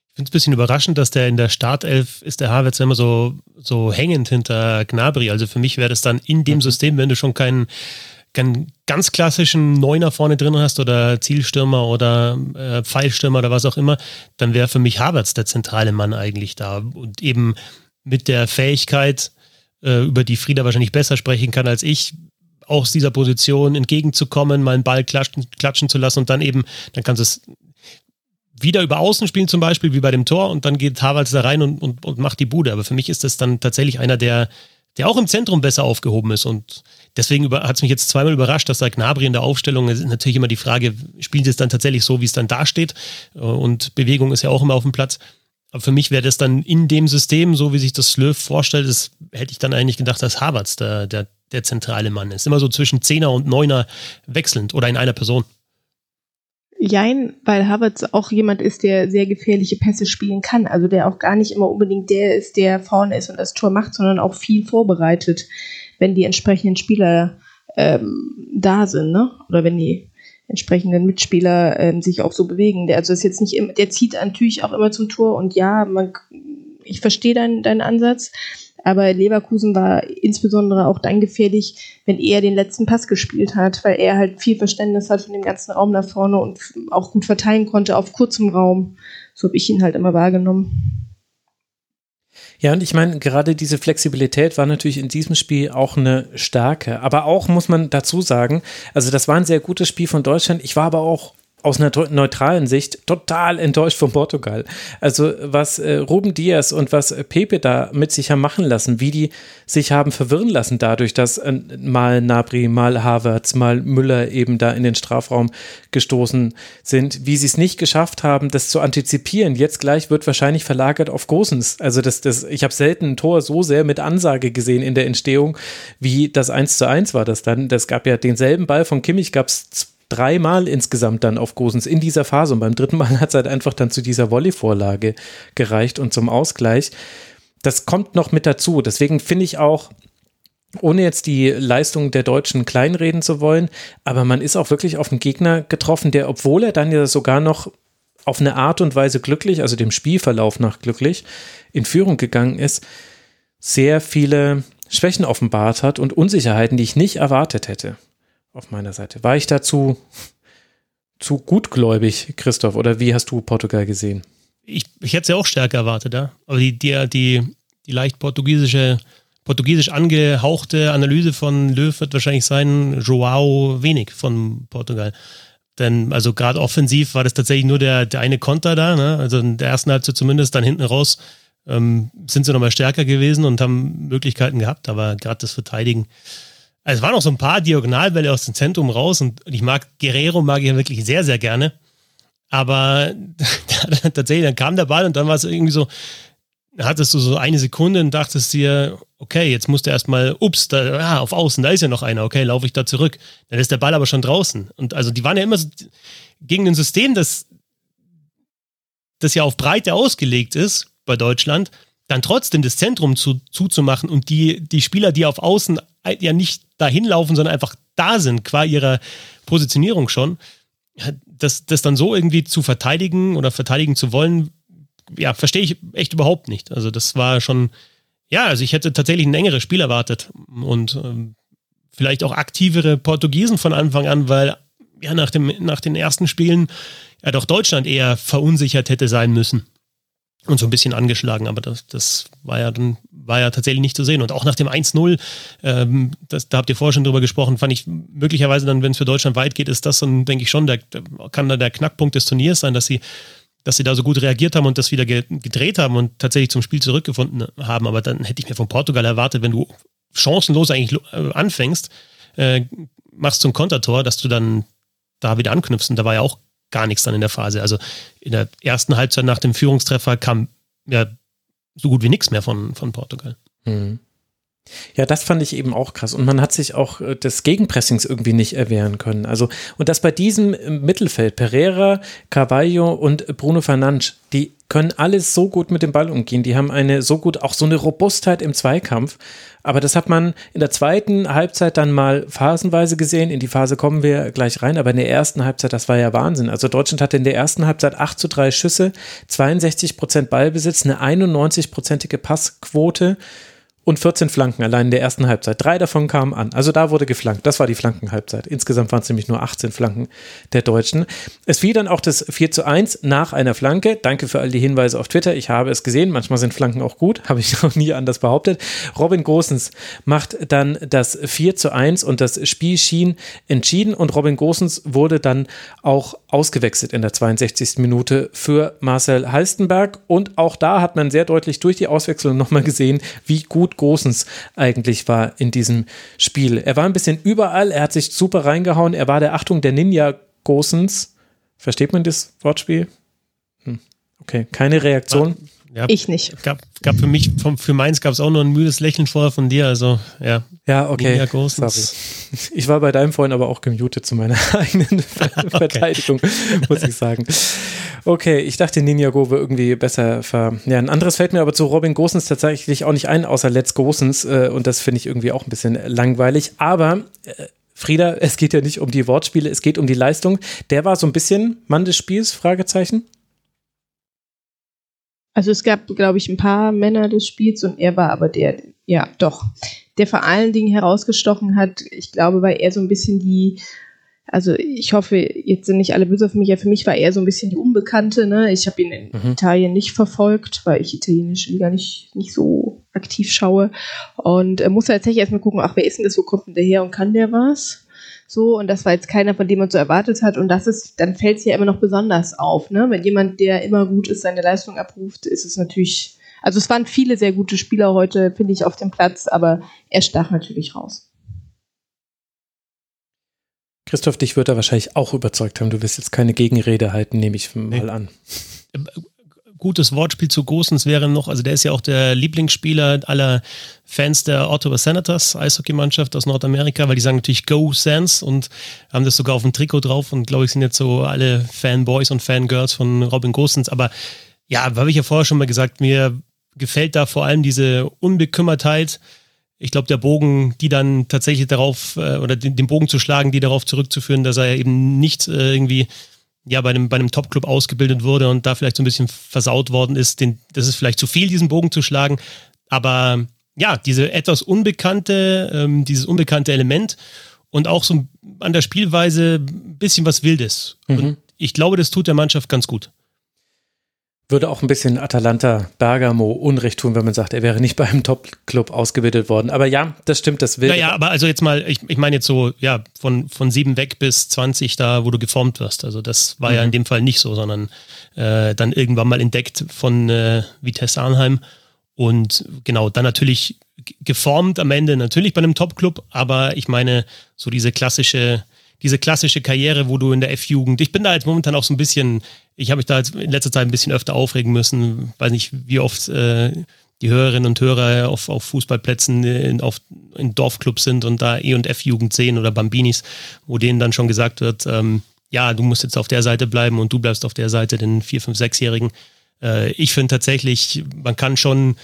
Ich finde es ein bisschen überraschend, dass der in der Startelf ist, der Havertz immer so, so hängend hinter Gnabry. Also für mich wäre das dann in dem mhm. System, wenn du schon keinen, keinen ganz klassischen Neuner vorne drin hast oder Zielstürmer oder äh, Pfeilstürmer oder was auch immer, dann wäre für mich Havertz der zentrale Mann eigentlich da. Und eben mit der Fähigkeit, äh, über die Frieda wahrscheinlich besser sprechen kann als ich, aus dieser Position entgegenzukommen, mal einen Ball klatschen, klatschen zu lassen und dann eben, dann kannst du es wieder über Außen spielen zum Beispiel, wie bei dem Tor und dann geht Havertz da rein und, und, und macht die Bude. Aber für mich ist das dann tatsächlich einer, der, der auch im Zentrum besser aufgehoben ist und deswegen hat es mich jetzt zweimal überrascht, dass da Gnabry in der Aufstellung ist natürlich immer die Frage, spielen sie es dann tatsächlich so, wie es dann dasteht und Bewegung ist ja auch immer auf dem Platz. Aber für mich wäre das dann in dem System, so wie sich das Löw vorstellt, das hätte ich dann eigentlich gedacht, dass Havertz der, der, der zentrale Mann ist. Immer so zwischen Zehner und Neuner wechselnd oder in einer Person. Jein, weil Havertz auch jemand ist, der sehr gefährliche Pässe spielen kann. Also der auch gar nicht immer unbedingt der ist, der vorne ist und das Tor macht, sondern auch viel vorbereitet, wenn die entsprechenden Spieler ähm, da sind, ne? Oder wenn die entsprechenden Mitspieler ähm, sich auch so bewegen. Der, also ist jetzt nicht immer, der zieht natürlich auch immer zum Tor und ja, man, ich verstehe deinen, deinen Ansatz, aber Leverkusen war insbesondere auch dann gefährlich, wenn er den letzten Pass gespielt hat, weil er halt viel Verständnis hat von dem ganzen Raum da vorne und auch gut verteilen konnte auf kurzem Raum. So habe ich ihn halt immer wahrgenommen. Ja, und ich meine, gerade diese Flexibilität war natürlich in diesem Spiel auch eine Stärke. Aber auch muss man dazu sagen, also das war ein sehr gutes Spiel von Deutschland. Ich war aber auch aus einer neutralen Sicht total enttäuscht von Portugal. Also was äh, Ruben Diaz und was Pepe da mit sich haben machen lassen, wie die sich haben verwirren lassen dadurch, dass äh, mal Nabri, mal Havertz, mal Müller eben da in den Strafraum gestoßen sind, wie sie es nicht geschafft haben, das zu antizipieren. Jetzt gleich wird wahrscheinlich verlagert auf Gosens. Also das, das, ich habe selten ein Tor so sehr mit Ansage gesehen in der Entstehung, wie das 1 zu 1 war das dann. Das gab ja denselben Ball von Kimmich, gab es dreimal insgesamt dann auf Gosens in dieser Phase und beim dritten Mal (laughs) hat es halt einfach dann zu dieser Volley-Vorlage gereicht und zum Ausgleich. Das kommt noch mit dazu. Deswegen finde ich auch, ohne jetzt die Leistung der Deutschen kleinreden zu wollen, aber man ist auch wirklich auf einen Gegner getroffen, der, obwohl er dann ja sogar noch auf eine Art und Weise glücklich, also dem Spielverlauf nach glücklich, in Führung gegangen ist, sehr viele Schwächen offenbart hat und Unsicherheiten, die ich nicht erwartet hätte auf meiner Seite. War ich dazu zu gutgläubig, Christoph, oder wie hast du Portugal gesehen? Ich, ich hätte es ja auch stärker erwartet, ja. Aber die, die, die, die leicht portugiesische, portugiesisch angehauchte Analyse von Löw wird wahrscheinlich sein, Joao wenig von Portugal. Denn, also gerade offensiv war das tatsächlich nur der, der eine Konter da, ne? Also in der ersten Halbzeit zumindest, dann hinten raus ähm, sind sie nochmal stärker gewesen und haben Möglichkeiten gehabt, aber gerade das Verteidigen also es waren auch so ein paar Diagonalbälle aus dem Zentrum raus und ich mag Guerrero mag ich ja wirklich sehr, sehr gerne. Aber (laughs) tatsächlich, dann kam der Ball und dann war es irgendwie so, hattest du so eine Sekunde und dachtest dir, okay, jetzt musst du erstmal, ups, da, ah, auf Außen, da ist ja noch einer, okay, laufe ich da zurück. Dann ist der Ball aber schon draußen. Und also die waren ja immer so gegen ein System, das, das ja auf Breite ausgelegt ist bei Deutschland, dann trotzdem das Zentrum zu, zuzumachen und die, die Spieler, die auf Außen ja nicht dahin laufen, sondern einfach da sind, qua ihrer Positionierung schon, das, das dann so irgendwie zu verteidigen oder verteidigen zu wollen, ja, verstehe ich echt überhaupt nicht. Also das war schon, ja, also ich hätte tatsächlich ein engeres Spiel erwartet und ähm, vielleicht auch aktivere Portugiesen von Anfang an, weil ja nach, dem, nach den ersten Spielen ja doch Deutschland eher verunsichert hätte sein müssen und so ein bisschen angeschlagen, aber das, das war ja dann war ja tatsächlich nicht zu sehen. Und auch nach dem 1-0, ähm, da habt ihr vorher schon drüber gesprochen, fand ich möglicherweise dann, wenn es für Deutschland weit geht, ist das dann, denke ich schon, der, kann da der Knackpunkt des Turniers sein, dass sie dass sie da so gut reagiert haben und das wieder gedreht haben und tatsächlich zum Spiel zurückgefunden haben. Aber dann hätte ich mir von Portugal erwartet, wenn du chancenlos eigentlich äh, anfängst, äh, machst zum Kontertor, dass du dann da wieder anknüpfst. Und da war ja auch gar nichts dann in der Phase. Also in der ersten Halbzeit nach dem Führungstreffer kam ja so gut wie nichts mehr von, von Portugal. Mhm. Ja, das fand ich eben auch krass. Und man hat sich auch äh, des Gegenpressings irgendwie nicht erwehren können. Also, und das bei diesem äh, Mittelfeld, Pereira, Carvalho und Bruno Fernandes, die können alles so gut mit dem Ball umgehen. Die haben eine so gut, auch so eine Robustheit im Zweikampf. Aber das hat man in der zweiten Halbzeit dann mal phasenweise gesehen. In die Phase kommen wir gleich rein. Aber in der ersten Halbzeit, das war ja Wahnsinn. Also Deutschland hatte in der ersten Halbzeit 8 zu 3 Schüsse, 62 Prozent Ballbesitz, eine 91-prozentige Passquote und 14 Flanken allein in der ersten Halbzeit. Drei davon kamen an. Also da wurde geflankt. Das war die Flankenhalbzeit. Insgesamt waren es nämlich nur 18 Flanken der Deutschen. Es fiel dann auch das 4 zu 1 nach einer Flanke. Danke für all die Hinweise auf Twitter. Ich habe es gesehen. Manchmal sind Flanken auch gut. Habe ich (laughs) noch nie anders behauptet. Robin Gosens macht dann das 4 zu 1 und das Spiel schien entschieden. Und Robin Gosens wurde dann auch ausgewechselt in der 62. Minute für Marcel Halstenberg. Und auch da hat man sehr deutlich durch die Auswechslung nochmal gesehen, wie gut Gosens eigentlich war in diesem Spiel. Er war ein bisschen überall, er hat sich super reingehauen, er war der Achtung der Ninja Gosens. Versteht man das Wortspiel? Hm. Okay, keine Reaktion. Ja, ich nicht. Gab, gab für mich, für meins gab es auch nur ein müdes Lächeln vorher von dir, also ja. Ja, okay. Sorry. (laughs) Ich war bei deinem Freund aber auch gemutet zu meiner (laughs) eigenen (laughs) Verteidigung, muss ich sagen. Okay, ich dachte, Ninjago wäre irgendwie besser ver. Ja, ein anderes fällt mir aber zu Robin Gosens tatsächlich auch nicht ein, außer Let's Gosens. Äh, und das finde ich irgendwie auch ein bisschen langweilig. Aber. Äh, Frieda, es geht ja nicht um die Wortspiele, es geht um die Leistung. Der war so ein bisschen Mann des Spiels? Fragezeichen. Also es gab, glaube ich, ein paar Männer des Spiels und er war aber der, ja, doch, der vor allen Dingen herausgestochen hat. Ich glaube, weil er so ein bisschen die also ich hoffe, jetzt sind nicht alle böse auf mich, ja, für mich war er so ein bisschen die Unbekannte, ne? Ich habe ihn in mhm. Italien nicht verfolgt, weil ich italienische Liga nicht, nicht so aktiv schaue. Und äh, muss tatsächlich erstmal gucken, ach, wer ist denn das, wo kommt denn der her und kann der was? So, und das war jetzt keiner, von dem man so erwartet hat. Und das ist, dann fällt es ja immer noch besonders auf, ne? Wenn jemand, der immer gut ist, seine Leistung abruft, ist es natürlich. Also es waren viele sehr gute Spieler heute, finde ich, auf dem Platz, aber er stach natürlich raus. Christoph, dich wird er wahrscheinlich auch überzeugt haben. Du wirst jetzt keine Gegenrede halten, nehme ich mal nee. an. Gutes Wortspiel zu Gosens wäre noch, also der ist ja auch der Lieblingsspieler aller Fans der Ottawa Senators, Eishockeymannschaft aus Nordamerika, weil die sagen natürlich Go Sans und haben das sogar auf dem Trikot drauf und glaube ich sind jetzt so alle Fanboys und Fangirls von Robin Gosens. Aber ja, habe ich ja vorher schon mal gesagt, mir gefällt da vor allem diese Unbekümmertheit, ich glaube, der Bogen, die dann tatsächlich darauf, äh, oder den, Bogen zu schlagen, die darauf zurückzuführen, dass er eben nicht äh, irgendwie ja bei einem, bei einem Top-Club ausgebildet wurde und da vielleicht so ein bisschen versaut worden ist, den, das ist vielleicht zu viel, diesen Bogen zu schlagen. Aber ja, diese etwas unbekannte, ähm, dieses unbekannte Element und auch so an der Spielweise ein bisschen was Wildes. Mhm. Und ich glaube, das tut der Mannschaft ganz gut. Würde auch ein bisschen Atalanta Bergamo Unrecht tun, wenn man sagt, er wäre nicht (laughs) bei einem Top-Club ausgebildet worden. Aber ja, das stimmt, das will. Naja, aber also jetzt mal, ich, ich meine jetzt so, ja, von, von sieben weg bis 20 da, wo du geformt wirst. Also das war mhm. ja in dem Fall nicht so, sondern äh, dann irgendwann mal entdeckt von äh, Vitesse Arnheim. Und genau, dann natürlich geformt am Ende, natürlich bei einem Top-Club, aber ich meine, so diese klassische diese klassische Karriere, wo du in der F-Jugend, ich bin da jetzt momentan auch so ein bisschen, ich habe mich da jetzt in letzter Zeit ein bisschen öfter aufregen müssen, weiß nicht, wie oft äh, die Hörerinnen und Hörer auf, auf Fußballplätzen in, auf, in Dorfclubs sind und da E- und F-Jugend sehen oder Bambinis, wo denen dann schon gesagt wird, ähm, ja, du musst jetzt auf der Seite bleiben und du bleibst auf der Seite, den 4-, 5-, 6-Jährigen. Äh, ich finde tatsächlich, man kann schon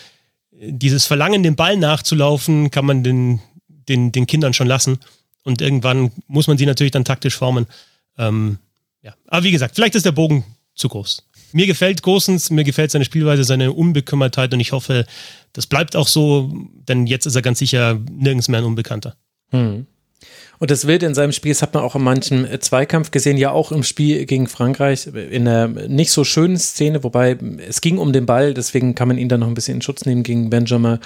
dieses Verlangen, den Ball nachzulaufen, kann man den, den, den Kindern schon lassen. Und irgendwann muss man sie natürlich dann taktisch formen. Ähm, ja. Aber wie gesagt, vielleicht ist der Bogen zu groß. Mir gefällt Gosens, mir gefällt seine Spielweise, seine Unbekümmertheit und ich hoffe, das bleibt auch so, denn jetzt ist er ganz sicher nirgends mehr ein Unbekannter. Hm. Und das Wilde in seinem Spiel, das hat man auch in manchem Zweikampf gesehen, ja auch im Spiel gegen Frankreich, in einer nicht so schönen Szene, wobei es ging um den Ball, deswegen kann man ihn dann noch ein bisschen in Schutz nehmen gegen Benjamin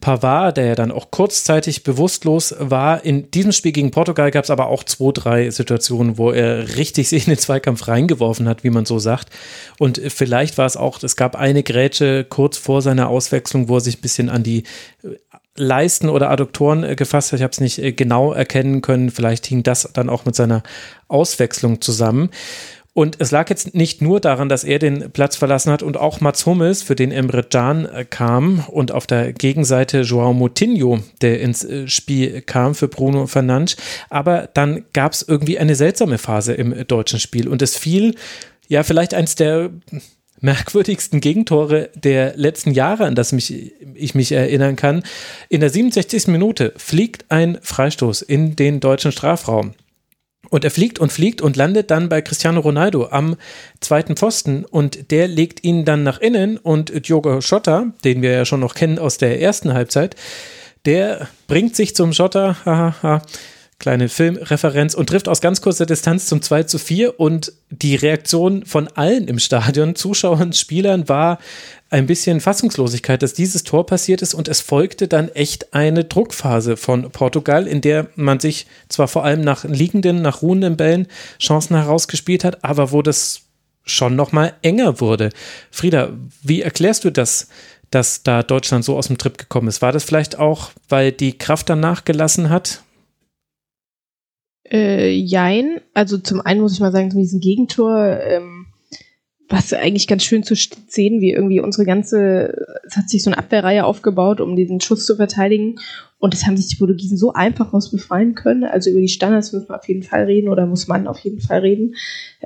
Pavard, der ja dann auch kurzzeitig bewusstlos war. In diesem Spiel gegen Portugal gab es aber auch zwei, drei Situationen, wo er richtig sich in den Zweikampf reingeworfen hat, wie man so sagt. Und vielleicht war es auch, es gab eine Grätsche kurz vor seiner Auswechslung, wo er sich ein bisschen an die Leisten oder Adduktoren äh, gefasst hat. Ich habe es nicht äh, genau erkennen können. Vielleicht hing das dann auch mit seiner Auswechslung zusammen. Und es lag jetzt nicht nur daran, dass er den Platz verlassen hat und auch Mats Hummels, für den Emre Can äh, kam und auf der Gegenseite Joao Moutinho, der ins Spiel kam für Bruno Fernandes. Aber dann gab es irgendwie eine seltsame Phase im deutschen Spiel und es fiel ja vielleicht eins der merkwürdigsten Gegentore der letzten Jahre, an das mich, ich mich erinnern kann. In der 67. Minute fliegt ein Freistoß in den deutschen Strafraum. Und er fliegt und fliegt und landet dann bei Cristiano Ronaldo am zweiten Pfosten und der legt ihn dann nach innen und Diogo Schotter, den wir ja schon noch kennen aus der ersten Halbzeit, der bringt sich zum Schotter, hahaha, kleine Filmreferenz und trifft aus ganz kurzer Distanz zum 2 zu 4 und die Reaktion von allen im Stadion, Zuschauern, Spielern war ein bisschen Fassungslosigkeit, dass dieses Tor passiert ist und es folgte dann echt eine Druckphase von Portugal, in der man sich zwar vor allem nach liegenden, nach ruhenden Bällen Chancen herausgespielt hat, aber wo das schon noch mal enger wurde. Frieda, wie erklärst du das, dass da Deutschland so aus dem Trip gekommen ist? War das vielleicht auch, weil die Kraft danach gelassen hat? Äh, jein. Also zum einen muss ich mal sagen, zu diesem Gegentor, ähm, was eigentlich ganz schön zu sehen, wie irgendwie unsere ganze, es hat sich so eine Abwehrreihe aufgebaut, um diesen Schuss zu verteidigen. Und das haben sich die Portugiesen so einfach aus befreien können. Also über die Standards muss man auf jeden Fall reden oder muss man auf jeden Fall reden.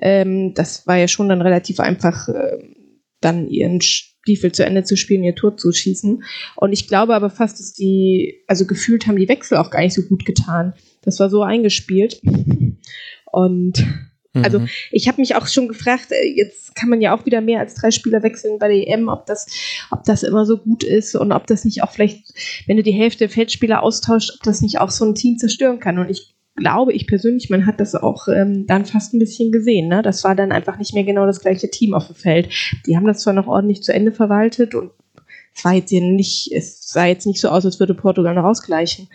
Ähm, das war ja schon dann relativ einfach, äh, dann ihren Stiefel zu Ende zu spielen, ihr Tor zu schießen. Und ich glaube aber fast, dass die, also gefühlt haben die Wechsel auch gar nicht so gut getan. Das war so eingespielt. (laughs) Und also mhm. ich habe mich auch schon gefragt, äh, jetzt kann man ja auch wieder mehr als drei Spieler wechseln bei der EM, ob das, ob das immer so gut ist und ob das nicht auch vielleicht, wenn du die Hälfte der Feldspieler austauscht, ob das nicht auch so ein Team zerstören kann. Und ich glaube ich persönlich, man hat das auch ähm, dann fast ein bisschen gesehen. Ne? Das war dann einfach nicht mehr genau das gleiche Team auf dem Feld. Die haben das zwar noch ordentlich zu Ende verwaltet und es war jetzt hier nicht, es sah jetzt nicht so aus, als würde Portugal noch ausgleichen.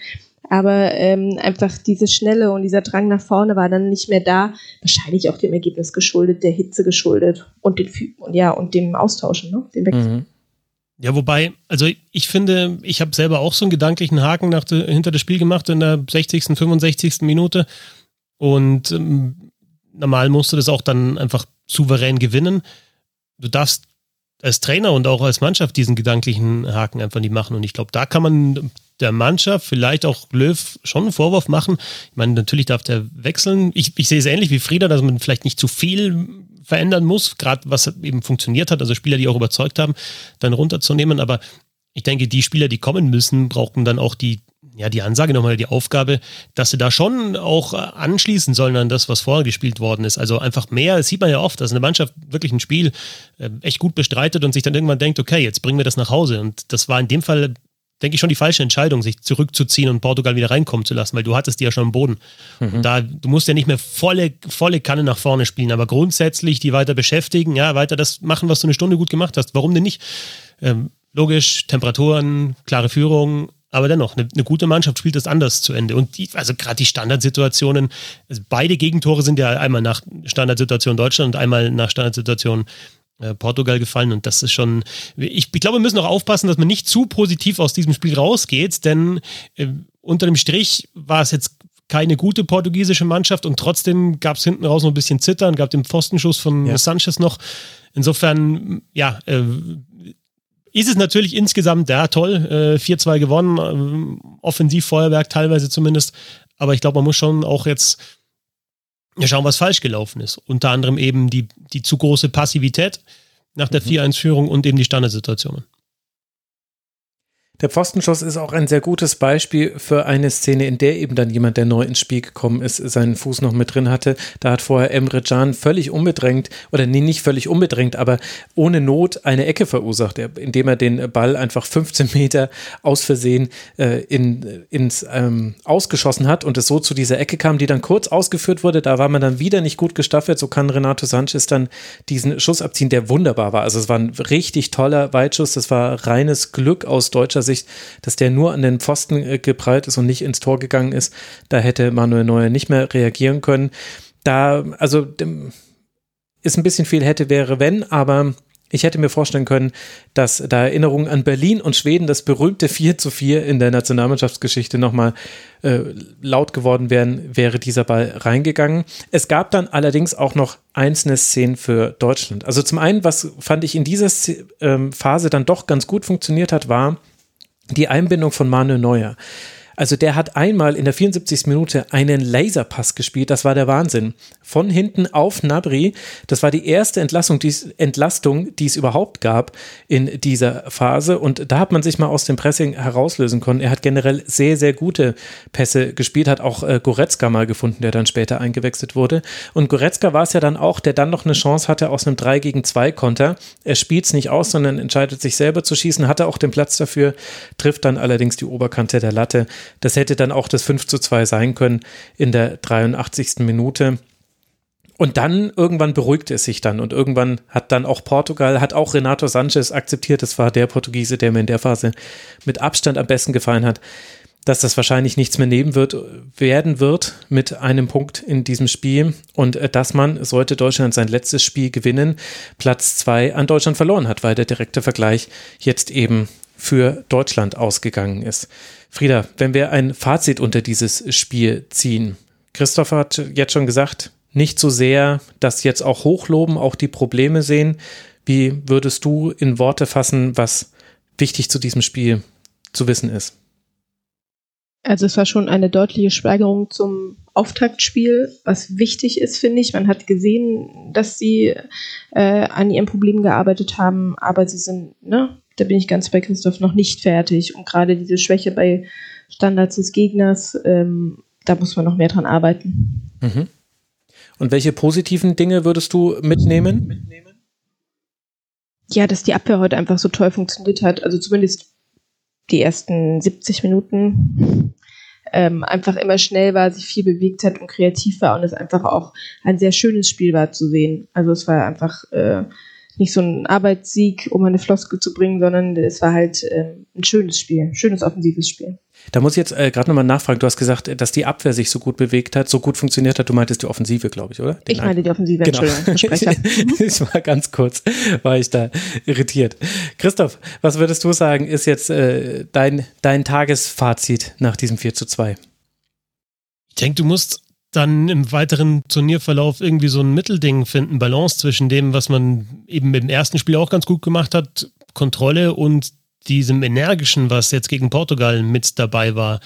Aber ähm, einfach diese Schnelle und dieser Drang nach vorne war dann nicht mehr da. Wahrscheinlich auch dem Ergebnis geschuldet, der Hitze geschuldet und den und ja und dem Austauschen, ne? Dem Wechsel. Mhm. Ja, wobei, also ich finde, ich habe selber auch so einen gedanklichen Haken nach hinter das Spiel gemacht in der 60., 65. Minute. Und ähm, normal musst du das auch dann einfach souverän gewinnen. Du darfst als Trainer und auch als Mannschaft diesen gedanklichen Haken einfach nicht machen. Und ich glaube, da kann man der Mannschaft, vielleicht auch Löw, schon einen Vorwurf machen. Ich meine, natürlich darf der wechseln. Ich, ich sehe es ähnlich wie Frieda, dass man vielleicht nicht zu viel verändern muss, gerade was eben funktioniert hat, also Spieler, die auch überzeugt haben, dann runterzunehmen. Aber ich denke, die Spieler, die kommen müssen, brauchen dann auch die, ja, die Ansage nochmal, die Aufgabe, dass sie da schon auch anschließen sollen an das, was vorher gespielt worden ist. Also einfach mehr, das sieht man ja oft, dass eine Mannschaft wirklich ein Spiel äh, echt gut bestreitet und sich dann irgendwann denkt, okay, jetzt bringen wir das nach Hause. Und das war in dem Fall denke ich, schon die falsche Entscheidung, sich zurückzuziehen und Portugal wieder reinkommen zu lassen, weil du hattest die ja schon am Boden. Mhm. Und da, du musst ja nicht mehr volle, volle Kanne nach vorne spielen, aber grundsätzlich die weiter beschäftigen, ja, weiter das machen, was du eine Stunde gut gemacht hast. Warum denn nicht? Ähm, logisch, Temperaturen, klare Führung, aber dennoch, eine, eine, gute Mannschaft spielt das anders zu Ende. Und die, also gerade die Standardsituationen, also beide Gegentore sind ja einmal nach Standardsituation Deutschland und einmal nach Standardsituation äh, Portugal gefallen und das ist schon, ich, ich, glaube, wir müssen auch aufpassen, dass man nicht zu positiv aus diesem Spiel rausgeht, denn äh, unter dem Strich war es jetzt keine gute portugiesische Mannschaft und trotzdem gab es hinten raus noch ein bisschen Zittern, gab den Pfostenschuss von ja. Sanchez noch. Insofern, ja, äh, ist es natürlich insgesamt, ja, toll, äh, 4-2 gewonnen, äh, Offensivfeuerwerk teilweise zumindest, aber ich glaube, man muss schon auch jetzt schauen, was falsch gelaufen ist. Unter anderem eben die, die zu große Passivität nach der mhm. 4-1-Führung und eben die Standardsituationen. Der Pfostenschuss ist auch ein sehr gutes Beispiel für eine Szene, in der eben dann jemand, der neu ins Spiel gekommen ist, seinen Fuß noch mit drin hatte. Da hat vorher Emre Can völlig unbedrängt, oder nee, nicht völlig unbedrängt, aber ohne Not eine Ecke verursacht, indem er den Ball einfach 15 Meter aus Versehen äh, in, ins ähm, Ausgeschossen hat und es so zu dieser Ecke kam, die dann kurz ausgeführt wurde. Da war man dann wieder nicht gut gestaffelt. So kann Renato Sanchez dann diesen Schuss abziehen, der wunderbar war. Also es war ein richtig toller Weitschuss. Das war reines Glück aus deutscher Sicht, dass der nur an den Pfosten äh, geprallt ist und nicht ins Tor gegangen ist. Da hätte Manuel Neuer nicht mehr reagieren können. Da, also ist ein bisschen viel hätte, wäre, wenn, aber ich hätte mir vorstellen können, dass da Erinnerungen an Berlin und Schweden, das berühmte 4 zu 4 in der Nationalmannschaftsgeschichte nochmal äh, laut geworden wären, wäre dieser Ball reingegangen. Es gab dann allerdings auch noch einzelne Szenen für Deutschland. Also zum einen, was fand ich in dieser ähm, Phase dann doch ganz gut funktioniert hat, war, die Einbindung von Manuel Neuer. Also der hat einmal in der 74. Minute einen Laserpass gespielt, das war der Wahnsinn. Von hinten auf Nabri, das war die erste Entlassung, die, Entlastung, die es überhaupt gab in dieser Phase und da hat man sich mal aus dem Pressing herauslösen können. Er hat generell sehr, sehr gute Pässe gespielt, hat auch äh, Goretzka mal gefunden, der dann später eingewechselt wurde. Und Goretzka war es ja dann auch, der dann noch eine Chance hatte aus einem 3 gegen 2 Konter. Er spielt es nicht aus, sondern entscheidet sich selber zu schießen, hatte auch den Platz dafür, trifft dann allerdings die Oberkante der Latte. Das hätte dann auch das 5 zu 2 sein können in der 83. Minute. Und dann irgendwann beruhigte es sich dann und irgendwann hat dann auch Portugal, hat auch Renato Sanchez akzeptiert, das war der Portugiese, der mir in der Phase mit Abstand am besten gefallen hat, dass das wahrscheinlich nichts mehr nehmen wird, werden wird mit einem Punkt in diesem Spiel und äh, dass man, sollte Deutschland sein letztes Spiel gewinnen, Platz zwei an Deutschland verloren hat, weil der direkte Vergleich jetzt eben für Deutschland ausgegangen ist. Frieda, wenn wir ein Fazit unter dieses Spiel ziehen, Christopher hat jetzt schon gesagt, nicht so sehr das jetzt auch hochloben, auch die Probleme sehen. Wie würdest du in Worte fassen, was wichtig zu diesem Spiel zu wissen ist? Also es war schon eine deutliche Steigerung zum Auftaktspiel, was wichtig ist, finde ich. Man hat gesehen, dass sie äh, an ihren Problemen gearbeitet haben, aber sie sind ne, da bin ich ganz bei Christoph noch nicht fertig. Und gerade diese Schwäche bei Standards des Gegners, ähm, da muss man noch mehr dran arbeiten. Mhm. Und welche positiven Dinge würdest du mitnehmen? Ja, dass die Abwehr heute einfach so toll funktioniert hat. Also zumindest die ersten 70 Minuten. Ähm, einfach immer schnell war, sich viel bewegt hat und kreativ war und es einfach auch ein sehr schönes Spiel war zu sehen. Also es war einfach äh, nicht so ein Arbeitssieg, um eine Floskel zu bringen, sondern es war halt äh, ein schönes Spiel, ein schönes offensives Spiel. Da muss ich jetzt äh, gerade nochmal nachfragen. Du hast gesagt, dass die Abwehr sich so gut bewegt hat, so gut funktioniert hat. Du meintest die Offensive, glaube ich, oder? Den ich meine die Offensive, genau. Entschuldigung. (laughs) ich war ganz kurz, war ich da irritiert. Christoph, was würdest du sagen, ist jetzt äh, dein, dein Tagesfazit nach diesem 4 zu 2? Ich denke, du musst dann im weiteren Turnierverlauf irgendwie so ein Mittelding finden, Balance zwischen dem, was man eben im ersten Spiel auch ganz gut gemacht hat, Kontrolle und diesem Energischen, was jetzt gegen Portugal mit dabei war.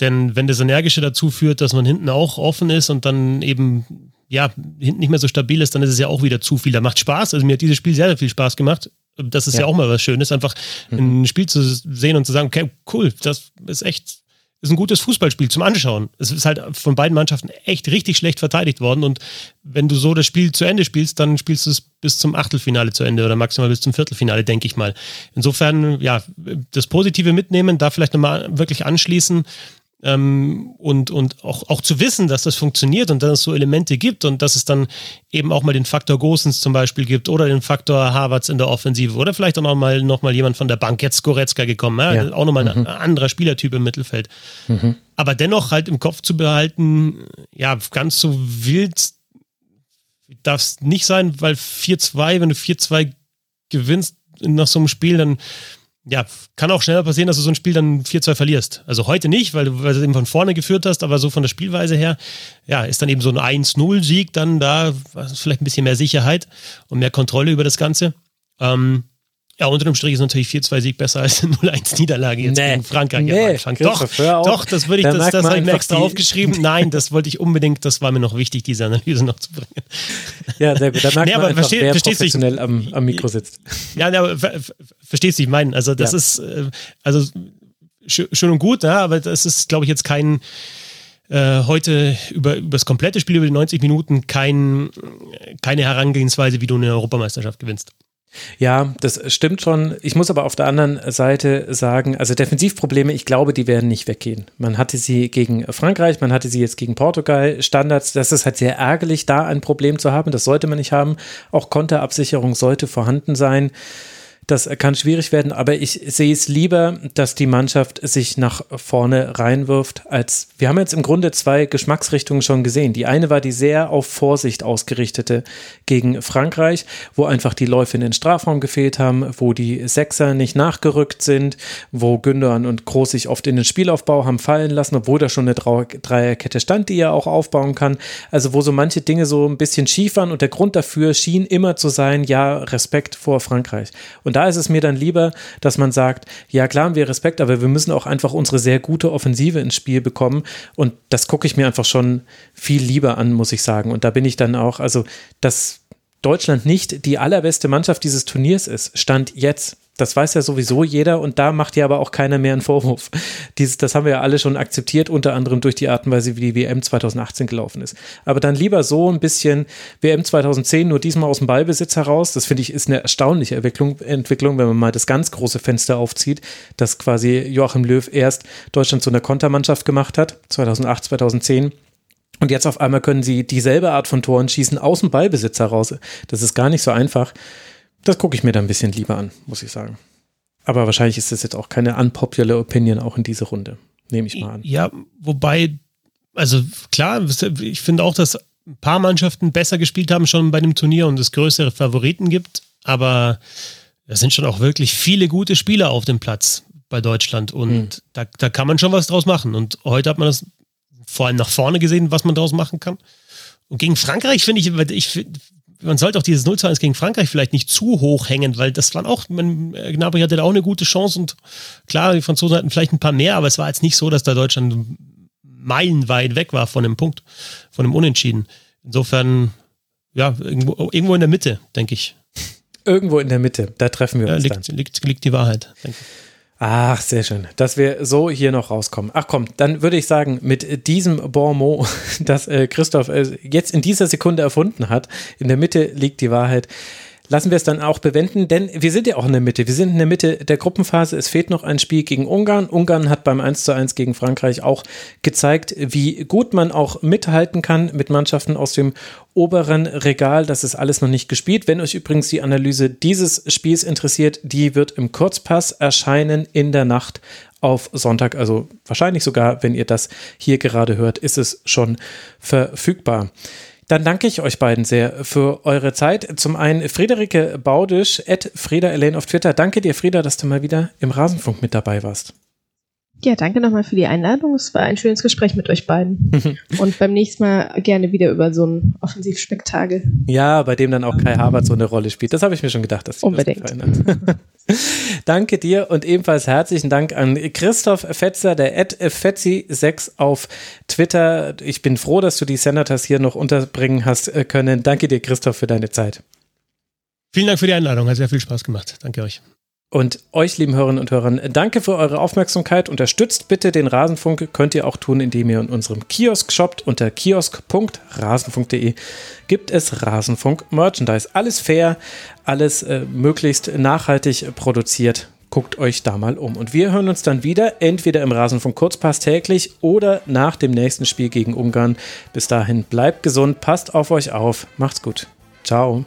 Denn wenn das Energische dazu führt, dass man hinten auch offen ist und dann eben, ja, hinten nicht mehr so stabil ist, dann ist es ja auch wieder zu viel. Da macht Spaß. Also mir hat dieses Spiel sehr, sehr viel Spaß gemacht. Das ist ja, ja auch mal was Schönes, einfach mhm. ein Spiel zu sehen und zu sagen, okay, cool, das ist echt ist ein gutes Fußballspiel zum Anschauen. Es ist halt von beiden Mannschaften echt richtig schlecht verteidigt worden. Und wenn du so das Spiel zu Ende spielst, dann spielst du es bis zum Achtelfinale zu Ende oder maximal bis zum Viertelfinale, denke ich mal. Insofern, ja, das Positive mitnehmen, da vielleicht nochmal wirklich anschließen ähm, und, und auch, auch zu wissen, dass das funktioniert und dass es so Elemente gibt und dass es dann eben auch mal den Faktor Gosens zum Beispiel gibt oder den Faktor Harvards in der Offensive oder vielleicht auch nochmal noch mal jemand von der Bank, jetzt Goretzka gekommen, ja? Ja. auch nochmal mhm. ein anderer Spielertyp im Mittelfeld. Mhm. Aber dennoch halt im Kopf zu behalten, ja, ganz so wild darf es nicht sein, weil 4-2, wenn du 4-2 gewinnst nach so einem Spiel, dann ja, kann auch schneller passieren, dass du so ein Spiel dann 4-2 verlierst. Also heute nicht, weil du, weil du eben von vorne geführt hast, aber so von der Spielweise her, ja, ist dann eben so ein 1-0-Sieg dann da, vielleicht ein bisschen mehr Sicherheit und mehr Kontrolle über das Ganze. Ähm, Ja, unter dem Strich ist natürlich 4-2-Sieg besser als eine 0-1-Niederlage jetzt Nee. gegen Frankreich Nee, am Anfang. Doch, doch, das würde ich, Da das, das habe ich mir extra aufgeschrieben. (laughs) Nein, das wollte ich unbedingt, das war mir noch wichtig, diese Analyse noch zu bringen. Ja, sehr gut. Da merkt (laughs) Nee, man aber einfach, versteh- wer professionell am, am Mikro sitzt. (laughs) Ja, nee, aber ver, ver, verstehst du, ich meine, also das Ja. ist, äh, also sch schön und gut, ja, aber das ist, glaube ich, jetzt kein, äh, heute über, über das komplette Spiel, über die 90 Minuten, kein, keine Herangehensweise, wie du eine Europameisterschaft gewinnst. Ja, das stimmt schon. Ich muss aber auf der anderen Seite sagen, also Defensivprobleme, ich glaube, die werden nicht weggehen. Man hatte sie gegen Frankreich, man hatte sie jetzt gegen Portugal. Standards, das ist halt sehr ärgerlich, da ein Problem zu haben. Das sollte man nicht haben. Auch Konterabsicherung sollte vorhanden sein. Das kann schwierig werden, aber ich sehe es lieber, dass die Mannschaft sich nach vorne reinwirft, als wir haben jetzt im Grunde zwei Geschmacksrichtungen schon gesehen. Die eine war die sehr auf Vorsicht ausgerichtete gegen Frankreich, wo einfach die Läufe in den Strafraum gefehlt haben, wo die Sechser nicht nachgerückt sind, wo Gündogan und Groß sich oft in den Spielaufbau haben fallen lassen, obwohl da schon eine Dreierkette stand, die er auch aufbauen kann. Also wo so manche Dinge so ein bisschen schief waren und der Grund dafür schien immer zu sein, ja, Respekt vor Frankreich. Und da ist es mir dann lieber, dass man sagt, ja klar haben wir Respekt, aber wir müssen auch einfach unsere sehr gute Offensive ins Spiel bekommen und das gucke ich mir einfach schon viel lieber an, muss ich sagen. Und da bin ich dann auch, also dass Deutschland nicht die allerbeste Mannschaft dieses Turniers ist, stand jetzt. Das weiß ja sowieso jeder und da macht ja aber auch keiner mehr einen Vorwurf. Dieses, das haben wir ja alle schon akzeptiert, unter anderem durch die Art und Weise, wie die WM 2018 gelaufen ist. Aber dann lieber so ein bisschen WM 2010 nur diesmal aus dem Ballbesitz heraus. Das finde ich ist eine erstaunliche Entwicklung, Entwicklung, wenn man mal das ganz große Fenster aufzieht, dass quasi Joachim Löw erst Deutschland zu einer Kontermannschaft gemacht hat, 2008, 2010. Und jetzt auf einmal können sie dieselbe Art von Toren schießen aus dem Ballbesitz heraus. Das ist gar nicht so einfach. Das gucke ich mir da ein bisschen lieber an, muss ich sagen. Aber wahrscheinlich ist das jetzt auch keine unpopular Opinion auch in diese Runde. Nehme ich mal an. Ja, wobei, also klar, ich finde auch, dass ein paar Mannschaften besser gespielt haben schon bei dem Turnier und es größere Favoriten gibt, aber es sind schon auch wirklich viele gute Spieler auf dem Platz bei Deutschland und Hm. da, da kann man schon was draus machen. Und heute hat man das vor allem nach vorne gesehen, was man daraus machen kann. Und gegen Frankreich finde ich, ich man sollte auch dieses 0 zu 1 gegen Frankreich vielleicht nicht zu hoch hängen, weil das waren auch, man, äh, Gnabry hatte da auch eine gute Chance und klar, die Franzosen hatten vielleicht ein paar mehr, aber es war jetzt nicht so, dass da Deutschland meilenweit weg war von dem Punkt, von dem Unentschieden. Insofern, ja, irgendwo, irgendwo in der Mitte, denke ich. Irgendwo in der Mitte, da treffen wir Ja, uns dann. liegt, liegt, liegt die Wahrheit, denke ich. Ach, sehr schön, dass wir so hier noch rauskommen. Ach komm, dann würde ich sagen, mit diesem Bon mot, (laughs) das äh, Christoph äh, jetzt in dieser Sekunde erfunden hat, in der Mitte liegt die Wahrheit, lassen wir es dann auch bewenden, denn wir sind ja auch in der Mitte. Wir sind in der Mitte der Gruppenphase. Es fehlt noch ein Spiel gegen Ungarn. Ungarn hat beim 1 zu 1 gegen Frankreich auch gezeigt, wie gut man auch mithalten kann mit Mannschaften aus dem oberen Regal. Das ist alles noch nicht gespielt. Wenn euch übrigens die Analyse dieses Spiels interessiert, die wird im Kurzpass erscheinen in der Nacht auf Sonntag. Also wahrscheinlich sogar, wenn ihr das hier gerade hört, ist es schon verfügbar. Dann danke ich euch beiden sehr für eure Zeit. Zum einen Friederike Baudisch, at Frieda Elaine auf Twitter. Danke dir, Frieda, dass du mal wieder im Rasenfunk mit dabei warst. Ja, danke nochmal für die Einladung. Es war ein schönes Gespräch mit euch beiden. (laughs) Und beim nächsten Mal gerne wieder über so ein Offensivspektakel. Ja, bei dem dann auch Kai Havertz so eine Rolle spielt. Das habe ich mir schon gedacht, dass Unbedingt. das. (laughs) Danke dir und ebenfalls herzlichen Dank an Christoph Fetzer, der at Fetzi6 auf Twitter. Ich bin froh, dass du die Senators hier noch unterbringen hast äh, können. Danke dir, Christoph, für deine Zeit. Vielen Dank für die Einladung, hat sehr viel Spaß gemacht. Danke euch. Und euch, lieben Hörerinnen und Hörern, danke für eure Aufmerksamkeit. Unterstützt bitte den Rasenfunk. Könnt ihr auch tun, indem ihr in unserem Kiosk shoppt. Unter kiosk.rasenfunk.de gibt es Rasenfunk Merchandise. Alles fair, alles äh, möglichst nachhaltig produziert. Guckt euch da mal um. Und wir hören uns dann wieder, entweder im Rasenfunk Kurzpass täglich oder nach dem nächsten Spiel gegen Ungarn. Bis dahin bleibt gesund, passt auf euch auf. Macht's gut. Ciao.